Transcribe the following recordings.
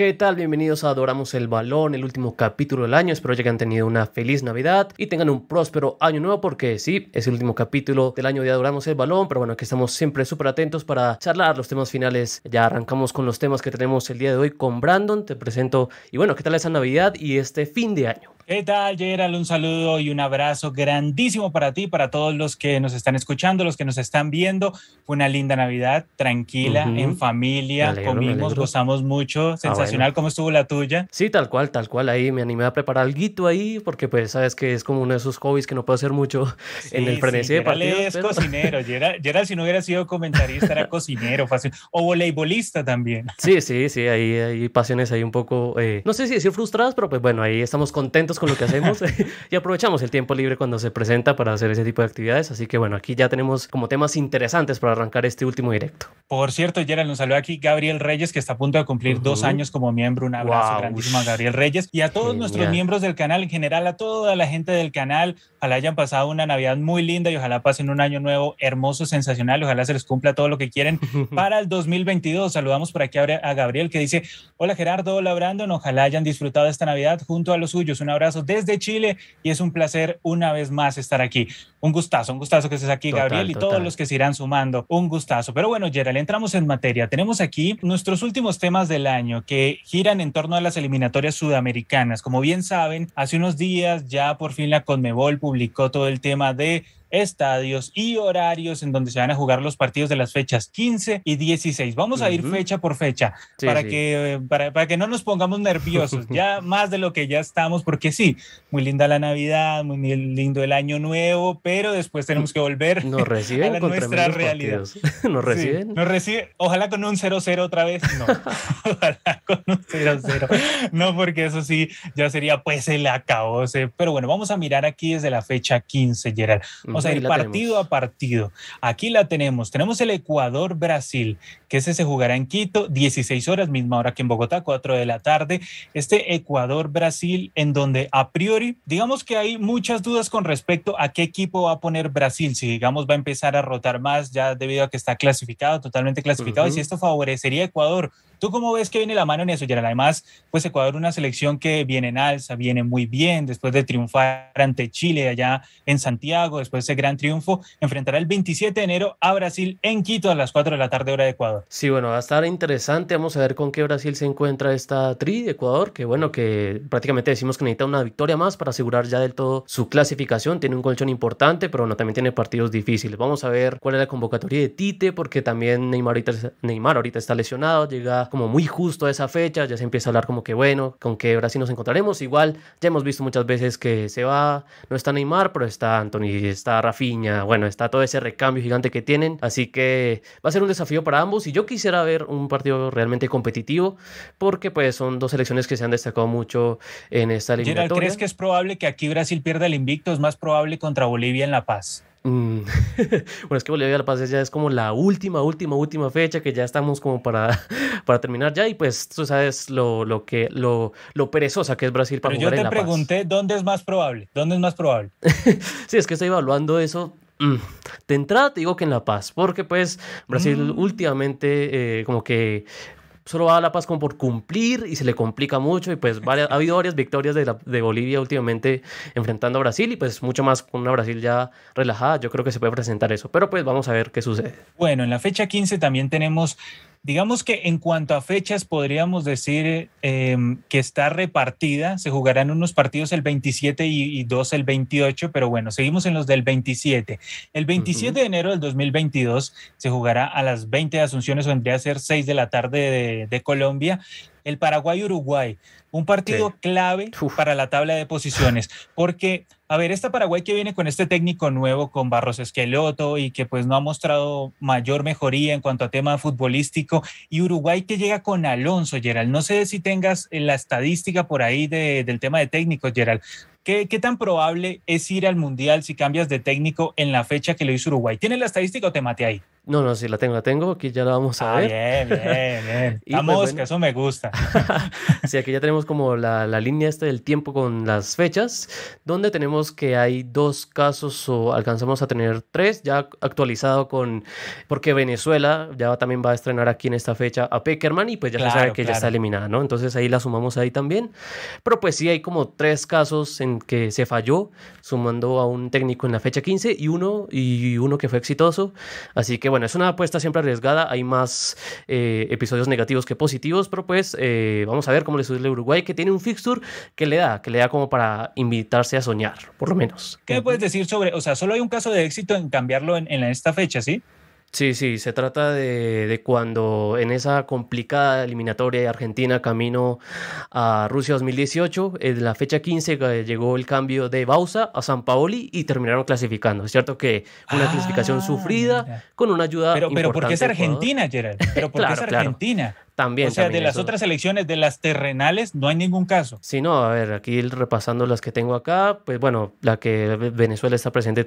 ¿Qué tal? Bienvenidos a Adoramos el Balón, el último capítulo del año. Espero que hayan tenido una feliz Navidad y tengan un próspero año nuevo porque sí, es el último capítulo del año de Adoramos el Balón, pero bueno, aquí estamos siempre súper atentos para charlar los temas finales. Ya arrancamos con los temas que tenemos el día de hoy con Brandon. Te presento y bueno, ¿qué tal esa Navidad y este fin de año? ¿Qué tal, Gerald? Un saludo y un abrazo grandísimo para ti, para todos los que nos están escuchando, los que nos están viendo. Fue una linda Navidad, tranquila, en familia, comimos, gozamos mucho. Ah, Sensacional, ¿cómo estuvo la tuya? Sí, tal cual, tal cual. Ahí me animé a preparar algo ahí, porque pues sabes que es como uno de esos hobbies que no puedo hacer mucho en el frenesí de partidos. es cocinero. Gerald, si no hubiera sido comentarista, era cocinero, fácil. O voleibolista también. Sí, sí, sí, ahí hay pasiones ahí un poco, eh, no sé si decir frustradas, pero pues bueno, ahí estamos contentos con lo que hacemos y aprovechamos el tiempo libre cuando se presenta para hacer ese tipo de actividades. Así que bueno, aquí ya tenemos como temas interesantes para arrancar este último directo. Por cierto, Gerald, nos saluda aquí Gabriel Reyes, que está a punto de cumplir dos años como miembro. Un abrazo grandísimo a Gabriel Reyes y a todos nuestros miembros del canal, en general a toda la gente del canal. Ojalá hayan pasado una Navidad muy linda y ojalá pasen un año nuevo hermoso, sensacional. Ojalá se les cumpla todo lo que quieren para el 2022. Saludamos por aquí a Gabriel que dice, hola Gerardo, hola Brandon, ojalá hayan disfrutado esta Navidad junto a los suyos. Un abrazo desde Chile y es un placer una vez más estar aquí. Un gustazo, un gustazo que estés aquí, Gabriel, y todos los que se irán sumando. Un gustazo. Pero bueno, Gerald, entramos en materia. Tenemos aquí nuestros últimos temas del año que giran en torno a las eliminatorias sudamericanas. Como bien saben, hace unos días ya por fin la Conmebol publicó todo el tema de estadios y horarios en donde se van a jugar los partidos de las fechas 15 y 16. Vamos a ir fecha por fecha para, Que, para, para, que no nos pongamos nerviosos, ya más de lo que ya estamos, porque sí, muy linda la Navidad, muy lindo el año nuevo, pero después tenemos que volver nos reciben a nuestra realidad. Nos reciben. nos reciben, ojalá con un 0-0 otra vez, no, ojalá con un 0-0, no, porque eso sí, ya sería pues el acabose, pero bueno, vamos a mirar aquí desde la fecha 15, Gerard. Vamos a ir partido a partido. Aquí la tenemos. Tenemos el Ecuador-Brasil, que ese se jugará en Quito, 16 horas, misma hora que en Bogotá, 4 de la tarde. Este Ecuador-Brasil, en donde a priori, digamos que hay muchas dudas con respecto a qué equipo va a poner Brasil. Si, digamos, va a empezar a rotar más ya debido a que está clasificado, totalmente clasificado, y si esto favorecería a Ecuador ¿Tú cómo ves que viene la mano en eso, Gerald? Además, pues Ecuador, una selección que viene en alza, viene muy bien, después de triunfar ante Chile allá en Santiago, después de ese gran triunfo, enfrentará el 27 de enero a Brasil en Quito a las 4 de la tarde hora de Ecuador. Sí, bueno, va a estar interesante, vamos a ver con qué Brasil se encuentra esta tri de Ecuador, que bueno, que prácticamente decimos que necesita una victoria más para asegurar ya del todo su clasificación, tiene un colchón importante, pero bueno, también tiene partidos difíciles. Vamos a ver cuál es la convocatoria de Tite, porque también Neymar ahorita, Neymar ahorita está lesionado, llega como muy justo a esa fecha, ya se empieza a hablar como que bueno, con qué Brasil nos encontraremos. Igual ya hemos visto muchas veces que se va, no está Neymar, pero está Anthony, está Rafinha, bueno, está todo ese recambio gigante que tienen, así que va a ser un desafío para ambos y yo quisiera ver un partido realmente competitivo porque pues son dos selecciones que se han destacado mucho en esta eliminatoria. ¿crees que es probable que aquí Brasil pierda el invicto? Es más probable contra Bolivia en La Paz. Mm. bueno, es que Bolivia La Paz ya es como la última, última, última fecha que ya estamos como para, para terminar ya y pues tú sabes lo, lo que lo, lo perezosa que es Brasil para Pero yo te pregunté dónde es más probable, dónde es más probable. sí, es que estoy evaluando eso. Mm. De entrada te digo que en La Paz, porque pues Brasil mm. últimamente eh, como que solo va a La Paz como por cumplir y se le complica mucho y pues ha habido varias victorias de, de, Bolivia últimamente enfrentando a Brasil y pues mucho más con una Brasil ya relajada, yo creo que se puede presentar eso, pero pues vamos a ver qué sucede. Bueno, en la fecha 15 también tenemos Digamos que en cuanto a fechas, podríamos decir em, que está repartida. Se jugarán unos partidos el 27 y, dos el 28, pero bueno, seguimos en los del 27. El 27 de enero del 2022 se jugará a las 20 de Asunciones, vendría a ser 6 de la tarde de, de Colombia el Paraguay-Uruguay, un partido clave para la tabla de posiciones, porque, a ver, esta Paraguay que viene con este técnico nuevo, con Barros Esqueloto, y que pues no ha mostrado mayor mejoría en cuanto a tema futbolístico, y Uruguay que llega con Alonso, Gerald. No sé si tengas la estadística por ahí del tema de técnicos, Gerald. ¿Qué, ¿Qué, tan probable es ir al Mundial si cambias de técnico en la fecha que lo hizo Uruguay? ¿Tienes la estadística o te mate ahí? No, no, sí la tengo, la tengo. Aquí ya la vamos a ah, ver. Bien, bien, bien. La pues, mosca, eso me gusta. sí, aquí ya tenemos como la, la línea esta del tiempo con las fechas, donde tenemos que hay dos casos o alcanzamos a tener tres, ya actualizado con, porque Venezuela ya también va a estrenar aquí en esta fecha a Peckerman y pues ya se sabe que ya está eliminada, ¿no? Entonces ahí la sumamos ahí también. Pero pues sí hay como tres casos en que se falló, sumando a un técnico en la fecha 15 y uno, y uno que fue exitoso. Así que bueno, es una apuesta siempre arriesgada. Hay más eh, episodios negativos que positivos, pero pues eh, vamos a ver cómo le sucede a Uruguay, que tiene un fixture que le da, que le da como para invitarse a soñar, por lo menos. ¿Qué puedes decir sobre, o sea, solo hay un caso de éxito en cambiarlo en, en esta fecha, ¿sí? Sí, sí, se trata de, de, cuando en esa complicada eliminatoria de Argentina camino a Rusia 2018, en la fecha 15 eh, llegó el cambio de Bausa a San Paoli y terminaron clasificando. Es cierto que una ah, clasificación sufrida con una ayuda pero, Pero ¿por qué es Argentina, Gerard? ¿Pero por qué es Argentina? También. O sea, de las otras elecciones, de las terrenales, no hay ningún caso. Sí, no, a ver, aquí repasando las que tengo acá, pues bueno, la que Venezuela está presente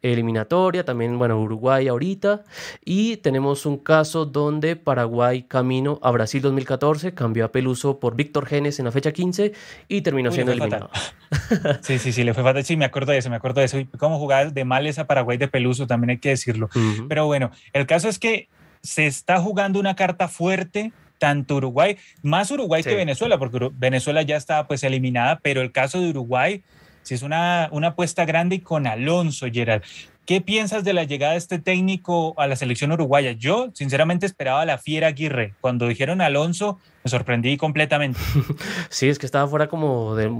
eliminatoria, también, bueno, Uruguay ahorita, y tenemos un caso donde Paraguay camino a Brasil 2014, cambió a Peluso por Víctor Genes en la fecha 15 y terminó siendo eliminado. sí, sí, sí, le fue fatal. Sí, me acuerdo de eso, me acuerdo de eso. Y cómo jugar de mal esa Paraguay de Peluso, también hay que decirlo. Pero bueno, el caso es que se está jugando una carta fuerte tanto Uruguay, más Uruguay que Venezuela, porque Venezuela ya está pues eliminada, pero el caso de Uruguay sí es una, una apuesta grande y con Alonso, Gerard. ¿Qué piensas de la llegada de este técnico a la selección uruguaya? Yo, sinceramente, esperaba a la fiera Aguirre. Cuando dijeron Alonso, me sorprendí completamente. Sí, es que estaba fuera como de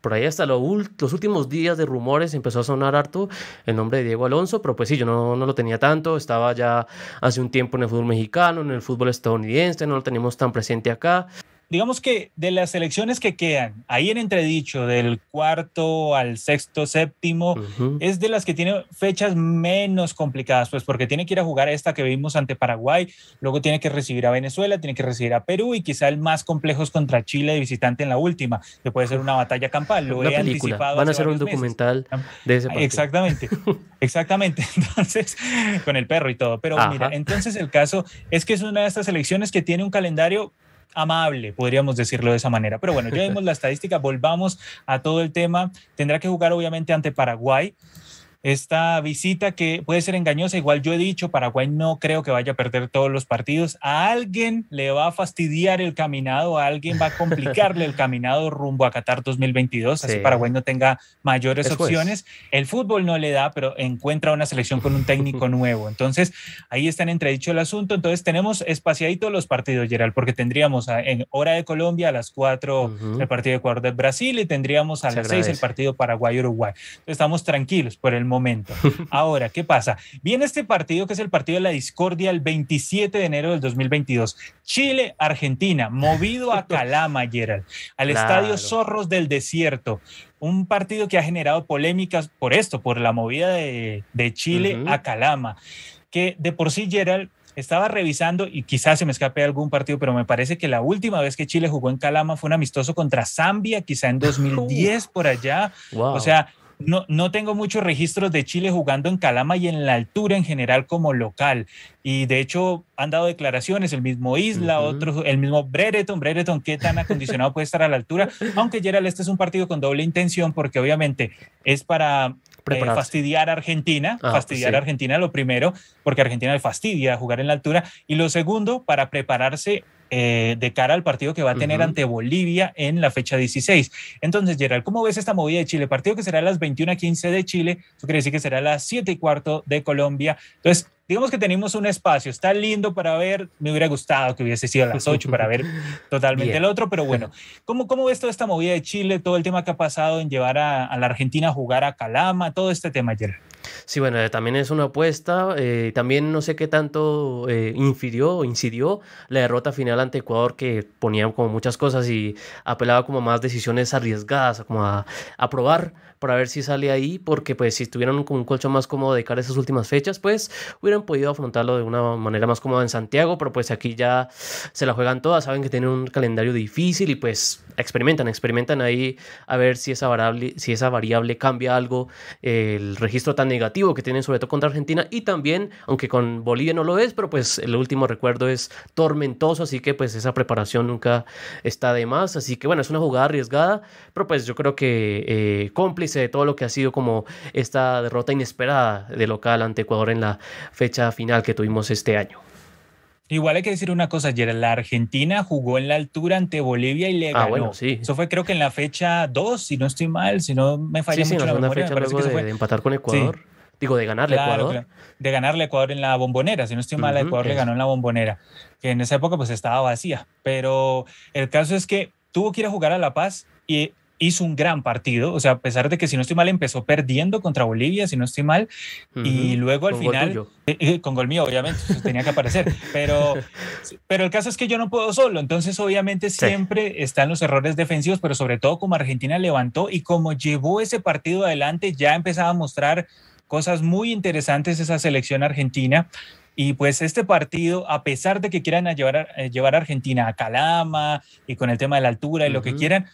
por ahí hasta los últimos días de rumores empezó a sonar harto el nombre de Diego Alonso, pero pues sí, yo no, no, lo tenía tanto, estaba ya hace un tiempo en el fútbol mexicano, en el fútbol estadounidense, no lo teníamos tan presente acá digamos que de las elecciones que quedan, ahí en entredicho, del cuarto al sexto, séptimo, es de las que tiene fechas menos complicadas, pues porque tiene que ir a jugar esta que vimos ante Paraguay, luego tiene que recibir a Venezuela, tiene que recibir a Perú y quizá el más complejo es contra Chile de visitante en la última, que puede ser una batalla campal. Lo he anticipado. Van a hacer un documental de ese partido. Exactamente, exactamente. Entonces, con el perro y todo. Pero mira, entonces el caso es que es una de estas elecciones que tiene un calendario amable, podríamos decirlo de esa manera. Pero bueno, ya vimos la estadística, volvamos a todo el tema. Tendrá que jugar obviamente ante Paraguay esta visita que puede ser engañosa. Igual yo he dicho, Paraguay no creo que vaya a perder todos los partidos. A alguien le va a fastidiar el caminado, a alguien va a complicarle el caminado rumbo a Qatar 2022, así Paraguay no tenga mayores opciones. El fútbol no le da, pero encuentra una selección con un técnico nuevo. Entonces, ahí está en entredicho el asunto. Entonces, tenemos espaciadito los partidos, Gerald, porque tendríamos en hora de Colombia a las 4 el partido de Ecuador de Brasil y tendríamos a las 6 el partido Paraguay-Uruguay. Estamos tranquilos por el momento. Ahora, ¿qué pasa? Viene este partido que es el partido de la discordia el 27 de enero del 2022. Chile-Argentina, movido a Calama, Gerald, al estadio Zorros del Desierto. Un partido que ha generado polémicas por esto, por la movida de, Chile a Calama, que de por sí, Gerald, estaba revisando y quizás se me escape algún partido, pero me parece que la última vez que Chile jugó en Calama fue un amistoso contra Zambia, quizá en 2010 por allá. O sea, no, no tengo muchos registros de Chile jugando en Calama y en la altura en general como local. Y de hecho han dado declaraciones, el mismo Isla, otro, el mismo Brereton, Brereton, qué tan acondicionado puede estar a la altura. Aunque Gerald, este es un partido con doble intención porque obviamente es para eh, fastidiar a Argentina, ah, fastidiar a Argentina lo primero, porque Argentina le fastidia jugar en la altura, y lo segundo, para prepararse eh, de cara al partido que va a tener ante Bolivia en la fecha 16. Entonces, Gerald, ¿cómo ves esta movida de Chile? Partido que será a las 21 a 15 de Chile, eso quiere decir que será a las 7 y cuarto de Colombia. Entonces, digamos que tenemos un espacio, está lindo para ver, me hubiera gustado que hubiese sido a las 8 para ver totalmente el otro, pero bueno, ¿cómo, ¿cómo ves toda esta movida de Chile, todo el tema que ha pasado en llevar a, a la Argentina a jugar a Calama, todo este tema, Gerald? Sí, bueno, eh, también es una apuesta. Eh, también no sé qué tanto eh, infirió o incidió la derrota final ante Ecuador, que ponía como muchas cosas y apelaba como más decisiones arriesgadas, como a, a probar para ver si sale ahí, porque pues si tuvieran un colchón más cómodo de cara a esas últimas fechas, pues hubieran podido afrontarlo de una manera más cómoda en Santiago, pero pues aquí ya se la juegan todas, saben que tienen un calendario difícil y pues experimentan, experimentan ahí a ver si esa variable, si esa variable cambia algo, el registro tan negativo que tienen sobre todo contra Argentina y también, aunque con Bolivia no lo es, pero pues el último recuerdo es tormentoso, así que pues esa preparación nunca está de más, así que bueno, es una jugada arriesgada, pero pues yo creo que eh, cómplice de todo lo que ha sido como esta derrota inesperada de local ante Ecuador en la fecha final que tuvimos este año. Igual hay que decir una cosa, Gerald, la Argentina jugó en la altura ante Bolivia y le ah, Bueno, sí. Eso fue creo que en la fecha 2, si no estoy mal, si no me falla mucho la, memoria. Fecha luego de, de, empatar con Ecuador. Digo, de ganarle a Ecuador. De ganarle Ecuador en la bombonera, si no estoy mal, Ecuador le ganó en la bombonera, que en esa época pues estaba vacía. Pero el caso es que tuvo que ir a jugar a La Paz y hizo un gran partido, o sea, a pesar de que si no estoy mal empezó perdiendo contra Bolivia, si no estoy mal, y luego al final, eh, eh, con gol mío, obviamente, tenía que aparecer, pero, pero el caso es que yo no puedo solo, entonces obviamente siempre están los errores defensivos, pero sobre todo como Argentina levantó y como llevó ese partido adelante, ya empezaba a mostrar cosas muy interesantes esa selección argentina. Y pues este partido, a pesar de que quieran llevar, a, eh, llevar a Argentina a Calama y con el tema de la altura y lo que quieran,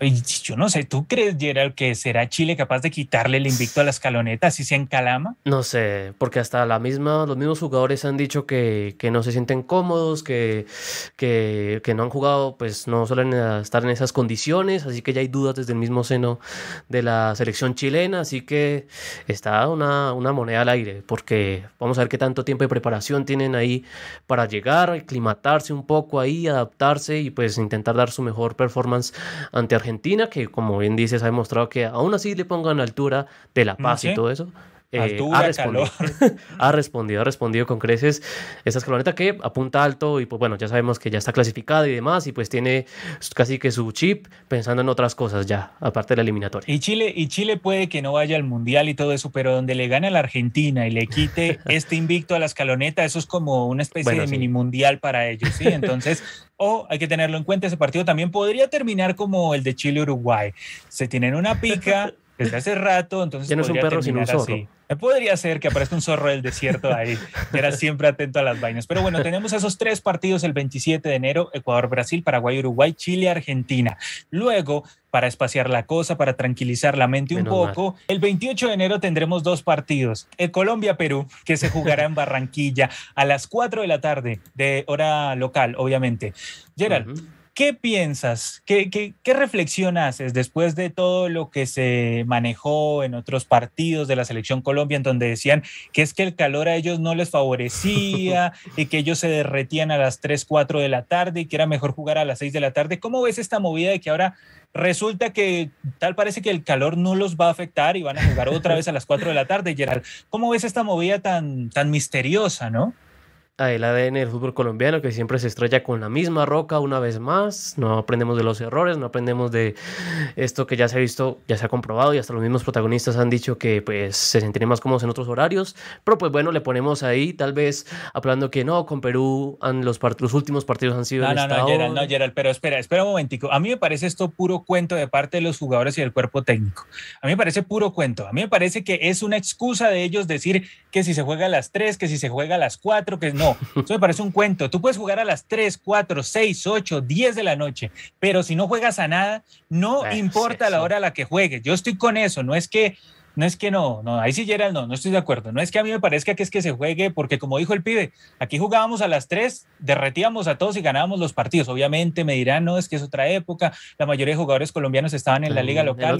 yo no sé, ¿tú crees, Gerald, que será Chile capaz de quitarle el invicto a la escaloneta si se encalama? No sé, porque hasta la misma, los mismos jugadores han dicho que, que no se sienten cómodos, que, que, no han jugado, pues no suelen estar en esas condiciones, así que ya hay dudas desde el mismo seno de la selección chilena, así que está una, una moneda al aire, porque vamos a ver qué tanto tiempo de preparación tienen ahí para llegar, aclimatarse un poco ahí, adaptarse y pues intentar dar su mejor performance ante Argentina Argentina, que como bien dices, ha demostrado que aún así le pongan altura de La Paz y todo eso. Eh, ha, respondido, ha, respondido, ha respondido, con creces esa escaloneta que apunta alto y pues bueno, ya sabemos que ya está clasificada y demás y pues tiene casi que su chip pensando en otras cosas ya, aparte de la eliminatoria. Y Chile, y Chile puede que no vaya al Mundial y todo eso, pero donde le gane a la Argentina y le quite este invicto a la escaloneta, eso es como una especie de mini mundial para ellos, ¿sí? Entonces... o hay que tenerlo en cuenta, ese partido también podría terminar como el de Chile-Uruguay. Se tienen una pica desde hace rato, entonces... Ya no es un perro, sino un zorro. Podría ser que aparezca un zorro del desierto ahí, que era siempre atento a las vainas. Pero bueno, tenemos esos tres partidos el 27 de enero, Ecuador, Brasil, Paraguay, Uruguay, Chile, Argentina. Luego, para espaciar la cosa, para tranquilizar la mente un poco, el 28 de enero tendremos dos partidos. El Colombia-Perú, que se jugará en Barranquilla a las 4 de la tarde, de hora local, obviamente. Gerald, ¿Qué piensas? ¿Qué, qué, reflexión haces después de todo lo que se manejó en otros partidos de la selección Colombia, en donde decían que es que el calor a ellos no les favorecía y que ellos se derretían a las 3, 4 de la tarde y que era mejor jugar a las 6 de la tarde? ¿Cómo ves esta movida de que ahora resulta que tal parece que el calor no los va a afectar y van a jugar otra vez a las 4 de la tarde, Gerald? ¿Cómo ves esta movida tan, tan misteriosa, no? El ADN del fútbol colombiano que siempre se estrella con la misma roca una vez más, no aprendemos de los errores, no aprendemos de esto que ya se ha visto, ya se ha comprobado y hasta los mismos protagonistas han dicho que pues se sentirían más cómodos en otros horarios, pero pues bueno, le ponemos ahí tal vez hablando que no, con Perú han, los, los últimos partidos han sido... No, no, no, Gerald, no, Gerald, pero espera, espera un momentico, a mí me parece esto puro cuento de parte de los jugadores y del cuerpo técnico, a mí me parece puro cuento, a mí me parece que es una excusa de ellos decir que si se juega a las 3, que si se juega a las 4, que no, eso me parece un cuento. Tú puedes jugar a las 3, 4, 6, 8, 10 de la noche, pero si no juegas a nada, no importa la hora a la que juegues. Yo estoy con eso, no es que no es que no, no, ahí sí Gerald no, no estoy de acuerdo. No es que a mí me parezca que es que se juegue, porque como dijo el pibe, aquí jugábamos a las 3, derretíamos a todos y ganábamos los partidos. Obviamente me dirán, no, es que es otra época, la mayoría de jugadores colombianos estaban en la liga local,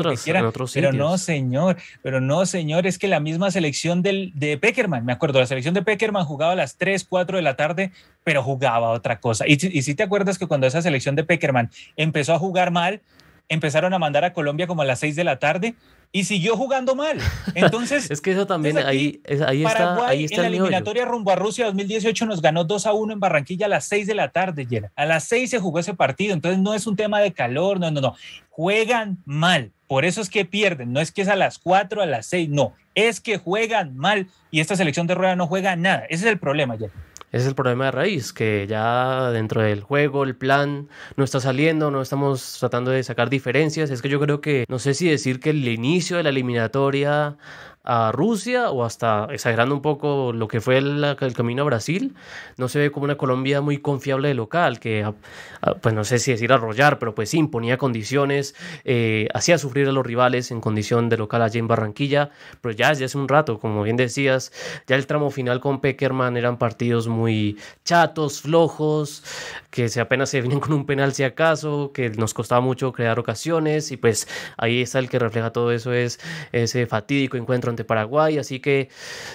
pero no, señor, pero no, señor, es que la misma selección del, de Peckerman, me acuerdo, la selección de Peckerman jugaba a las 3, 4 de la tarde, pero jugaba otra cosa. Y, y si te acuerdas que cuando esa selección de Peckerman empezó a jugar mal, empezaron a mandar a Colombia como a las 6 de la tarde y siguió jugando mal. Entonces, es que eso también ahí, ahí está, ahí está en la eliminatoria rumbo a Rusia 2018 nos ganó 2 a 1 en Barranquilla a las 6 de la tarde, A las 6 se jugó ese partido, entonces no es un tema de calor, no, no, no. Juegan mal, por eso es que pierden, no es que es a las 4, a las 6, no, es que juegan mal y esta selección de rueda no juega nada. Ese es el problema, Jenna. Ese es el problema de raíz, que ya dentro del juego, el plan no está saliendo, no estamos tratando de sacar diferencias. Es que yo creo que, no sé si decir que el inicio de la eliminatoria a Rusia o hasta exagerando un poco lo que fue el, el camino a Brasil, no se ve como una Colombia muy confiable de local, que ah, ah, pues no sé si decir arrollar, pero pues sí imponía condiciones, eh, hacía sufrir a los rivales en condición de local allí en Barranquilla, pero ya desde hace un rato, como bien decías, ya el tramo final con Peckerman eran partidos muy chatos, flojos, que se apenas se vienen con un penal si acaso, que nos costaba mucho crear ocasiones y pues ahí está el que refleja todo eso es ese fatídico encuentro ante Paraguay, así que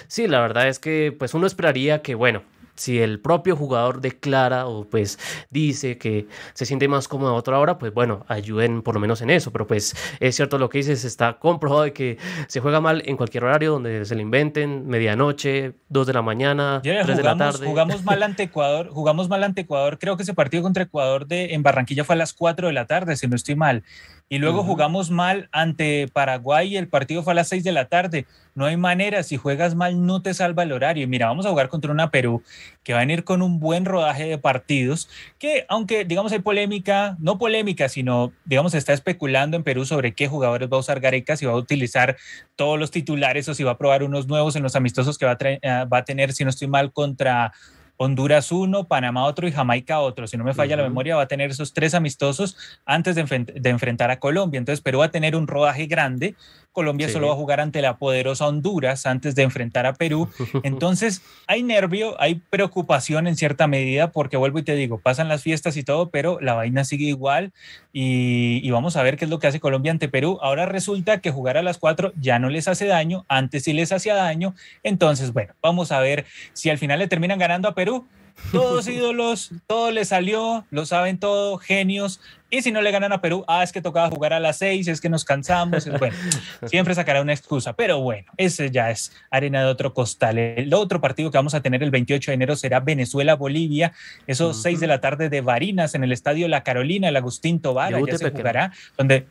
sí, la verdad es que pues uno esperaría que bueno, si el propio jugador declara o pues dice que se siente más cómodo a otra hora, pues bueno, ayuden por lo menos en eso. Pero pues es cierto lo que dices, está comprobado de que se juega mal en cualquier horario donde se le inventen, medianoche, 2 de la mañana, 3 de la tarde. Jugamos mal ante Ecuador, jugamos mal ante Ecuador, creo que ese partido contra Ecuador de, en Barranquilla fue a las 4 de la tarde, si no estoy mal. Y luego jugamos mal ante Paraguay y el partido fue a las 6 de la tarde. No hay manera, si juegas mal no te salva el horario. Y mira, vamos a jugar contra una Perú que va a venir con un buen rodaje de partidos, que aunque digamos hay polémica, no polémica, sino digamos se está especulando en Perú sobre qué jugadores va a usar Gareca, si va a utilizar todos los titulares o si va a probar unos nuevos en los amistosos que va a, eh, va a tener, si no estoy mal, contra Honduras uno, Panamá otro y Jamaica otro. Si no me falla la memoria, va a tener esos tres amistosos antes de, enfrentar a Colombia. Entonces, Perú va a tener un rodaje grande. Colombia solo va a jugar ante la poderosa Honduras antes de enfrentar a Perú. Entonces, hay nervio, hay preocupación en cierta medida, porque vuelvo y te digo, pasan las fiestas y todo, pero la vaina sigue igual y, y vamos a ver qué es lo que hace Colombia ante Perú. Ahora resulta que jugar a las cuatro ya no les hace daño, antes sí les hacía daño. Entonces, bueno, vamos a ver si al final le terminan ganando a Perú. Todos ídolos, todo le salió, lo saben todo, genios. Y si no le ganan a Perú, ah, es que tocaba jugar a las seis, es que nos cansamos. Bueno, siempre sacará una excusa. Pero bueno, ese ya es arena de otro costal. El otro partido que vamos a tener el 28 de enero será Venezuela-Bolivia. Esos seis de la tarde de Varinas en el estadio La Carolina, el Agustín Tobar, ya se jugará, donde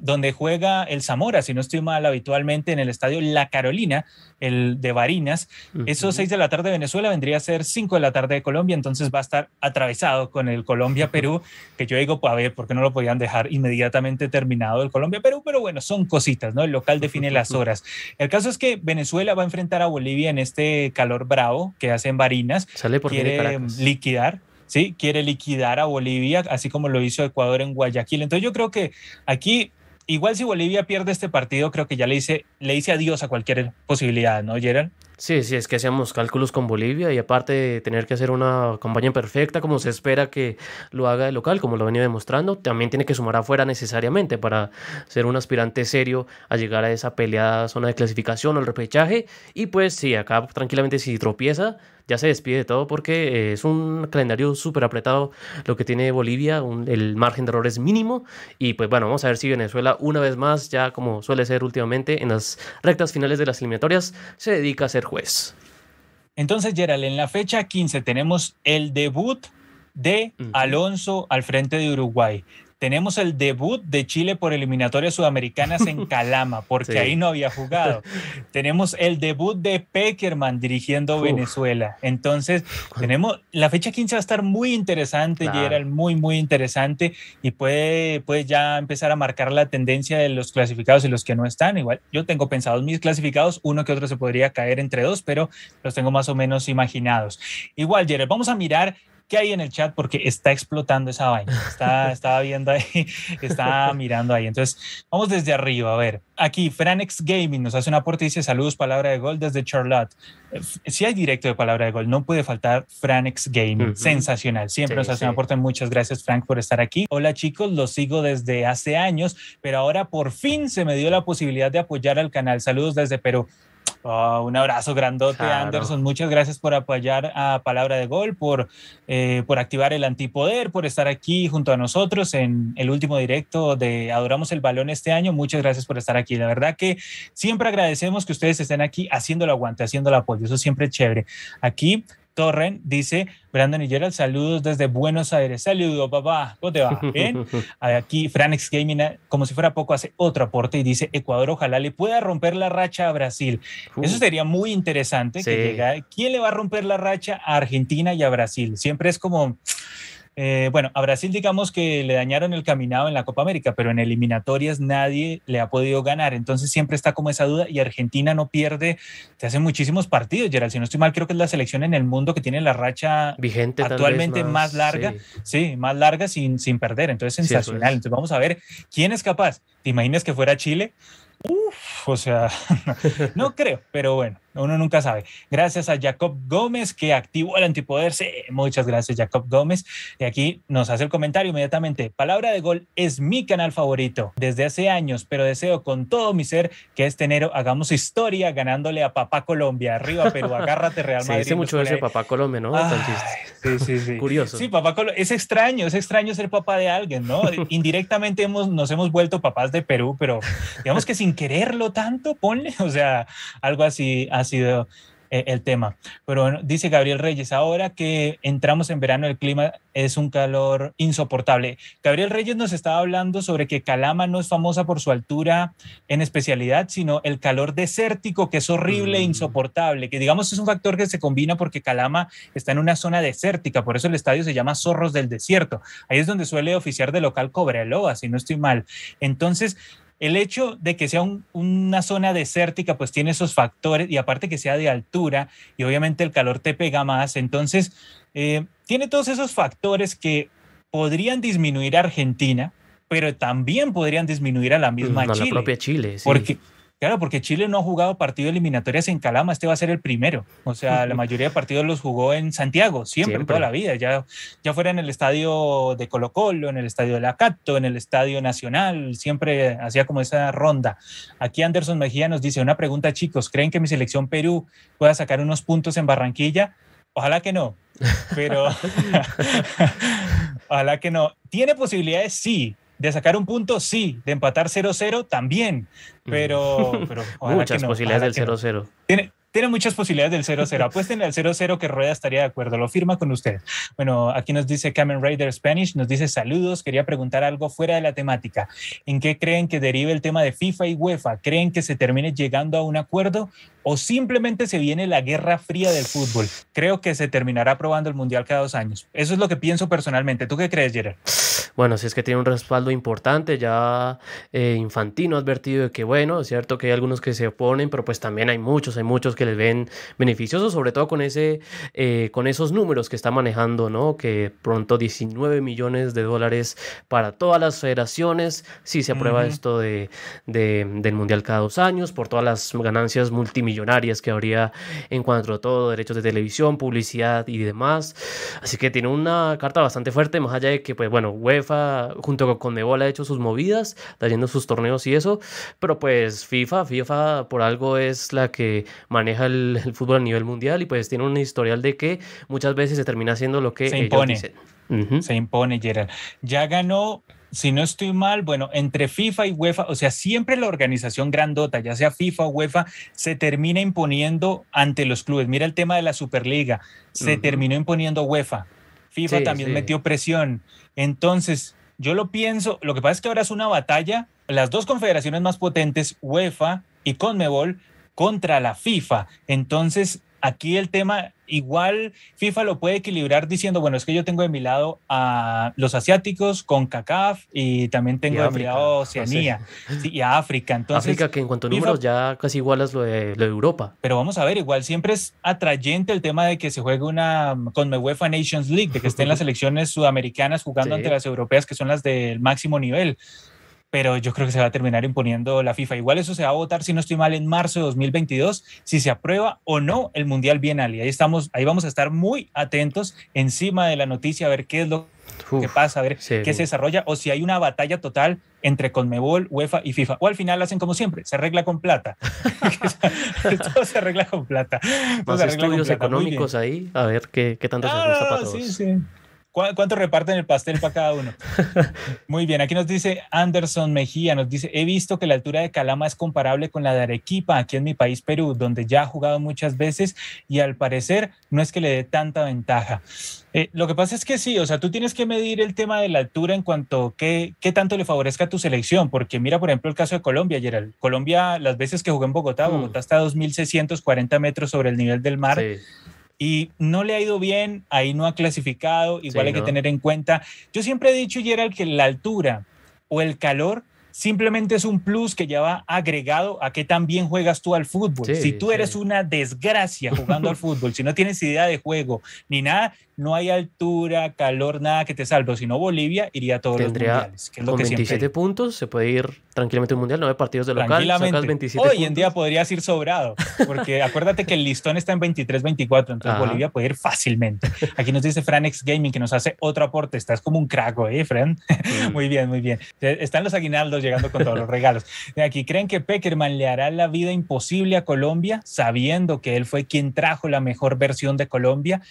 donde juega el Zamora, si no estoy mal, habitualmente en el estadio La Carolina, el de Barinas. Esos seis de la tarde de Venezuela vendría a ser cinco de la tarde de Colombia, entonces va a estar atravesado con el Colombia-Perú, que yo digo, pues a ver, ¿por qué no lo podían dejar inmediatamente terminado el Colombia-Perú? Pero bueno, son cositas, ¿no? El local define las horas. El caso es que Venezuela va a enfrentar a Bolivia en este calor bravo que hace en Barinas. Sale por quiere liquidar ¿sí? Quiere liquidar a Bolivia, así como lo hizo Ecuador en Guayaquil. Entonces yo creo que aquí, igual si Bolivia pierde este partido, creo que ya le hice, le hice adiós a cualquier posibilidad, ¿no, Gerald? Sí, sí, es que hacíamos cálculos con Bolivia y aparte de tener que hacer una campaña perfecta como se espera que lo haga el local, como lo venía demostrando, también tiene que sumar afuera necesariamente para ser un aspirante serio a llegar a esa peleada zona de clasificación o el repechaje. Y pues sí, acá tranquilamente si tropieza, ya se despide de todo porque eh, es un calendario súper apretado lo que tiene Bolivia, el margen de error es mínimo y pues bueno, vamos a ver si Venezuela una vez más, ya como suele ser últimamente en las rectas finales de las eliminatorias, se dedica a ser juez. Entonces, Gerald, en la fecha 15 tenemos el debut de Alonso al frente de Uruguay tenemos el debut de Chile por eliminatorias sudamericanas en Calama, porque ahí no había jugado. tenemos el debut de Peckerman dirigiendo Venezuela. Entonces, tenemos la fecha 15 va a estar muy interesante, Gerald, muy, muy interesante y puede, puede ya empezar a marcar la tendencia de los clasificados y los que no están. Igual, yo tengo pensados mis clasificados, uno que otro se podría caer entre dos, pero los tengo más o menos imaginados. Igual, Gerald, vamos a mirar ¿Qué hay en el chat? Porque está explotando esa vaina. Está, estaba viendo ahí, está mirando ahí. Entonces, vamos desde arriba. A ver, aquí Franex Gaming nos hace una aporte y dice saludos, palabra de gol desde Charlotte. Eh, si hay directo de palabra de gol, no puede faltar Franex Gaming. Sensacional. Siempre nos hace un aporte. Muchas gracias, Frank, por estar aquí. Hola, chicos. Los sigo desde hace años, pero ahora por fin se me dio la posibilidad de apoyar al canal. Saludos desde Perú. Oh, un abrazo grandote, Anderson. Muchas gracias por apoyar a Palabra de Gol, por, eh, por activar el antipoder, por estar aquí junto a nosotros en el último directo de Adoramos el Balón este año. Muchas gracias por estar aquí. La verdad que siempre agradecemos que ustedes estén aquí haciendo el aguante, haciendo el apoyo. Eso siempre es chévere. Aquí Torren dice, Brandon y Gerald, saludos desde Buenos Aires. Saludos, papá. ¿Cómo te va? Bien. Aquí Franex Gaming, como si fuera poco, hace otro aporte y dice, Ecuador ojalá le pueda romper la racha a Brasil. Eso sería muy interesante. Que ¿Quién le va a romper la racha a Argentina y a Brasil? Siempre es como Eh, bueno, a Brasil digamos que le dañaron el caminado en la Copa América, pero en eliminatorias nadie le ha podido ganar, entonces siempre está como esa duda y Argentina no pierde, te hace muchísimos partidos, Gerald, si no estoy mal, creo que es la selección en el mundo que tiene la racha vigente actualmente más, larga, sí. más larga sin, sin perder, entonces sensacional, entonces vamos a ver quién es capaz, ¿te imaginas que fuera Chile? Uf, o sea, no creo, pero bueno, uno nunca sabe. Gracias a Jacob Gómez que activó el antipoder. Sí, muchas gracias Jacob Gómez. Y aquí nos hace el comentario inmediatamente. Palabra de gol es mi canal favorito desde hace años, pero deseo con todo mi ser que este enero hagamos historia ganándole a Papá Colombia. Arriba Perú, agárrate Real Madrid. Sí, mucho ese Papá Colombia, ¿no? sí, sí, sí. Curioso. Sí, Papá Colombia. Es extraño, es extraño ser papá de alguien, ¿no? Indirectamente hemos, nos hemos vuelto papás de Perú, pero digamos que sin quererlo tanto, ponle, o sea, algo así, así sido eh, el tema. Pero bueno, dice Gabriel Reyes, ahora que entramos en verano, el clima es un calor insoportable. Gabriel Reyes nos estaba hablando sobre que Calama no es famosa por su altura en especialidad, sino el calor desértico, que es horrible e mm. insoportable, que digamos es un factor que se combina porque Calama está en una zona desértica, por eso el estadio se llama Zorros del Desierto. Ahí es donde suele oficiar de local Cobreloa, si no estoy mal. Entonces, el hecho de que sea una zona desértica, pues tiene esos factores y aparte que sea de altura y obviamente el calor te pega más, entonces eh, tiene todos esos factores que podrían disminuir a Argentina, pero también podrían disminuir a la misma Chile. A la propia Chile, sí. Porque Claro, porque Chile no ha jugado partido eliminatorias en Calama, este va a ser el primero. O sea, la mayoría de partidos los jugó en Santiago, siempre, toda la vida. Ya, ya fuera en el estadio de Colo Colo, en el estadio de La Cato, en el estadio Nacional, siempre hacía como esa ronda. Aquí Anderson Mejía nos dice, una pregunta chicos, ¿creen que mi selección Perú pueda sacar unos puntos en Barranquilla? Ojalá que no, pero ojalá que no. ¿Tiene posibilidades? Sí, de sacar un punto, sí. De empatar 0-0, también. Pero, pero Muchas posibilidades del 0-0. Tiene, tiene muchas posibilidades del 0-0. Apuesten al 0-0 que Rueda estaría de acuerdo. Lo firma con usted. Bueno, aquí nos dice Cameron Raider Spanish, nos dice saludos. Quería preguntar algo fuera de la temática. ¿En qué creen que derive el tema de FIFA y UEFA? ¿Creen que se termine llegando a un acuerdo o simplemente se viene la guerra fría del fútbol? Creo que se terminará probando el Mundial cada dos años. Eso es lo que pienso personalmente. ¿Tú qué crees, Gerard? Bueno, si es que tiene un respaldo importante, ya eh, Infantino ha advertido de que, bueno, es cierto que hay algunos que se oponen, pero pues también hay muchos, hay muchos que les ven beneficiosos, sobre todo con, ese, eh, con esos números que está manejando, ¿no? Que pronto 19 millones de dólares para todas las federaciones, si se aprueba esto de, del Mundial cada dos años, por todas las ganancias multimillonarias que habría en cuanto a todo, derechos de televisión, publicidad y demás. Así que tiene una carta bastante fuerte, más allá de que, pues bueno, UEFA junto con Conmebol ha hecho sus movidas, trayendo sus torneos y eso, pero pues FIFA, FIFA por algo es la que maneja el, fútbol a nivel mundial y pues tiene un historial de que muchas veces se termina haciendo lo que se impone. Se impone, Gerard. Ya ganó si no estoy mal, bueno, entre FIFA y UEFA, o sea, siempre la organización grandota, ya sea FIFA o UEFA, se termina imponiendo ante los clubes. Mira el tema de la Superliga, se terminó imponiendo UEFA. FIFA también metió presión. Entonces, yo lo pienso, lo que pasa es que ahora es una batalla, las dos confederaciones más potentes, UEFA y CONMEBOL, contra la FIFA. Entonces, aquí el tema igual FIFA lo puede equilibrar diciendo, bueno, es que yo tengo de mi lado a los asiáticos con CACAF y también tengo de mi lado Oceanía y a África. Entonces, África que en cuanto a números ya casi igualas lo de, lo de Europa. Pero vamos a ver, igual siempre es atrayente el tema de que se juegue una con UEFA Nations League, de que estén las selecciones sudamericanas jugando ante las europeas que son las del máximo nivel pero yo creo que se va a terminar imponiendo la FIFA. Igual eso se va a votar, si no estoy mal, en marzo de 2022, si se aprueba o no el Mundial Bienal. Y ahí, estamos, ahí vamos a estar muy atentos encima de la noticia, a ver qué es lo que pasa, a ver qué se desarrolla, o si hay una batalla total entre Conmebol, UEFA y FIFA. O al final hacen como siempre, se arregla con plata. Todo se arregla con plata. Más estudios económicos ahí, a ver qué, qué tanto se gusta para todos. Sí, sí. ¿Cuánto reparten el pastel para cada uno? Muy bien, aquí nos dice Anderson Mejía, nos dice, he visto que la altura de Calama es comparable con la de Arequipa, aquí en mi país, Perú, donde ya ha jugado muchas veces y al parecer no es que le dé tanta ventaja. Eh, lo que pasa es que sí, o sea, tú tienes que medir el tema de la altura en cuanto a qué, qué tanto le favorezca a tu selección, porque mira, por ejemplo, el caso de Colombia, Gerald. Colombia, las veces que jugué en Bogotá, mm. Bogotá está a 2.640 metros sobre el nivel del mar. Y no le ha ido bien, ahí no ha clasificado, igual hay que tener en cuenta. Yo siempre he dicho, Gerald, que la altura o el calor simplemente es un plus que ya va agregado a que también juegas tú al fútbol. si tú eres una desgracia jugando al fútbol, si no tienes idea de juego ni nada, no hay altura, calor, nada que te salve. Si no, Bolivia iría a todos los mundiales. Que es lo con 27 puntos se puede ir tranquilamente un mundial, nueve partidos de local, sacas 27 Hoy en día podrías ir sobrado, porque acuérdate que el listón está en 23, 24, entonces Bolivia puede ir fácilmente. Aquí nos dice Franex Gaming que nos hace otro aporte. Estás como un craco, ¿eh, Fran? muy bien, muy bien. Están los aguinaldos llegando con todos los regalos. De aquí, ¿creen que Peckerman le hará la vida imposible a Colombia, sabiendo que él fue quien trajo la mejor versión de Colombia?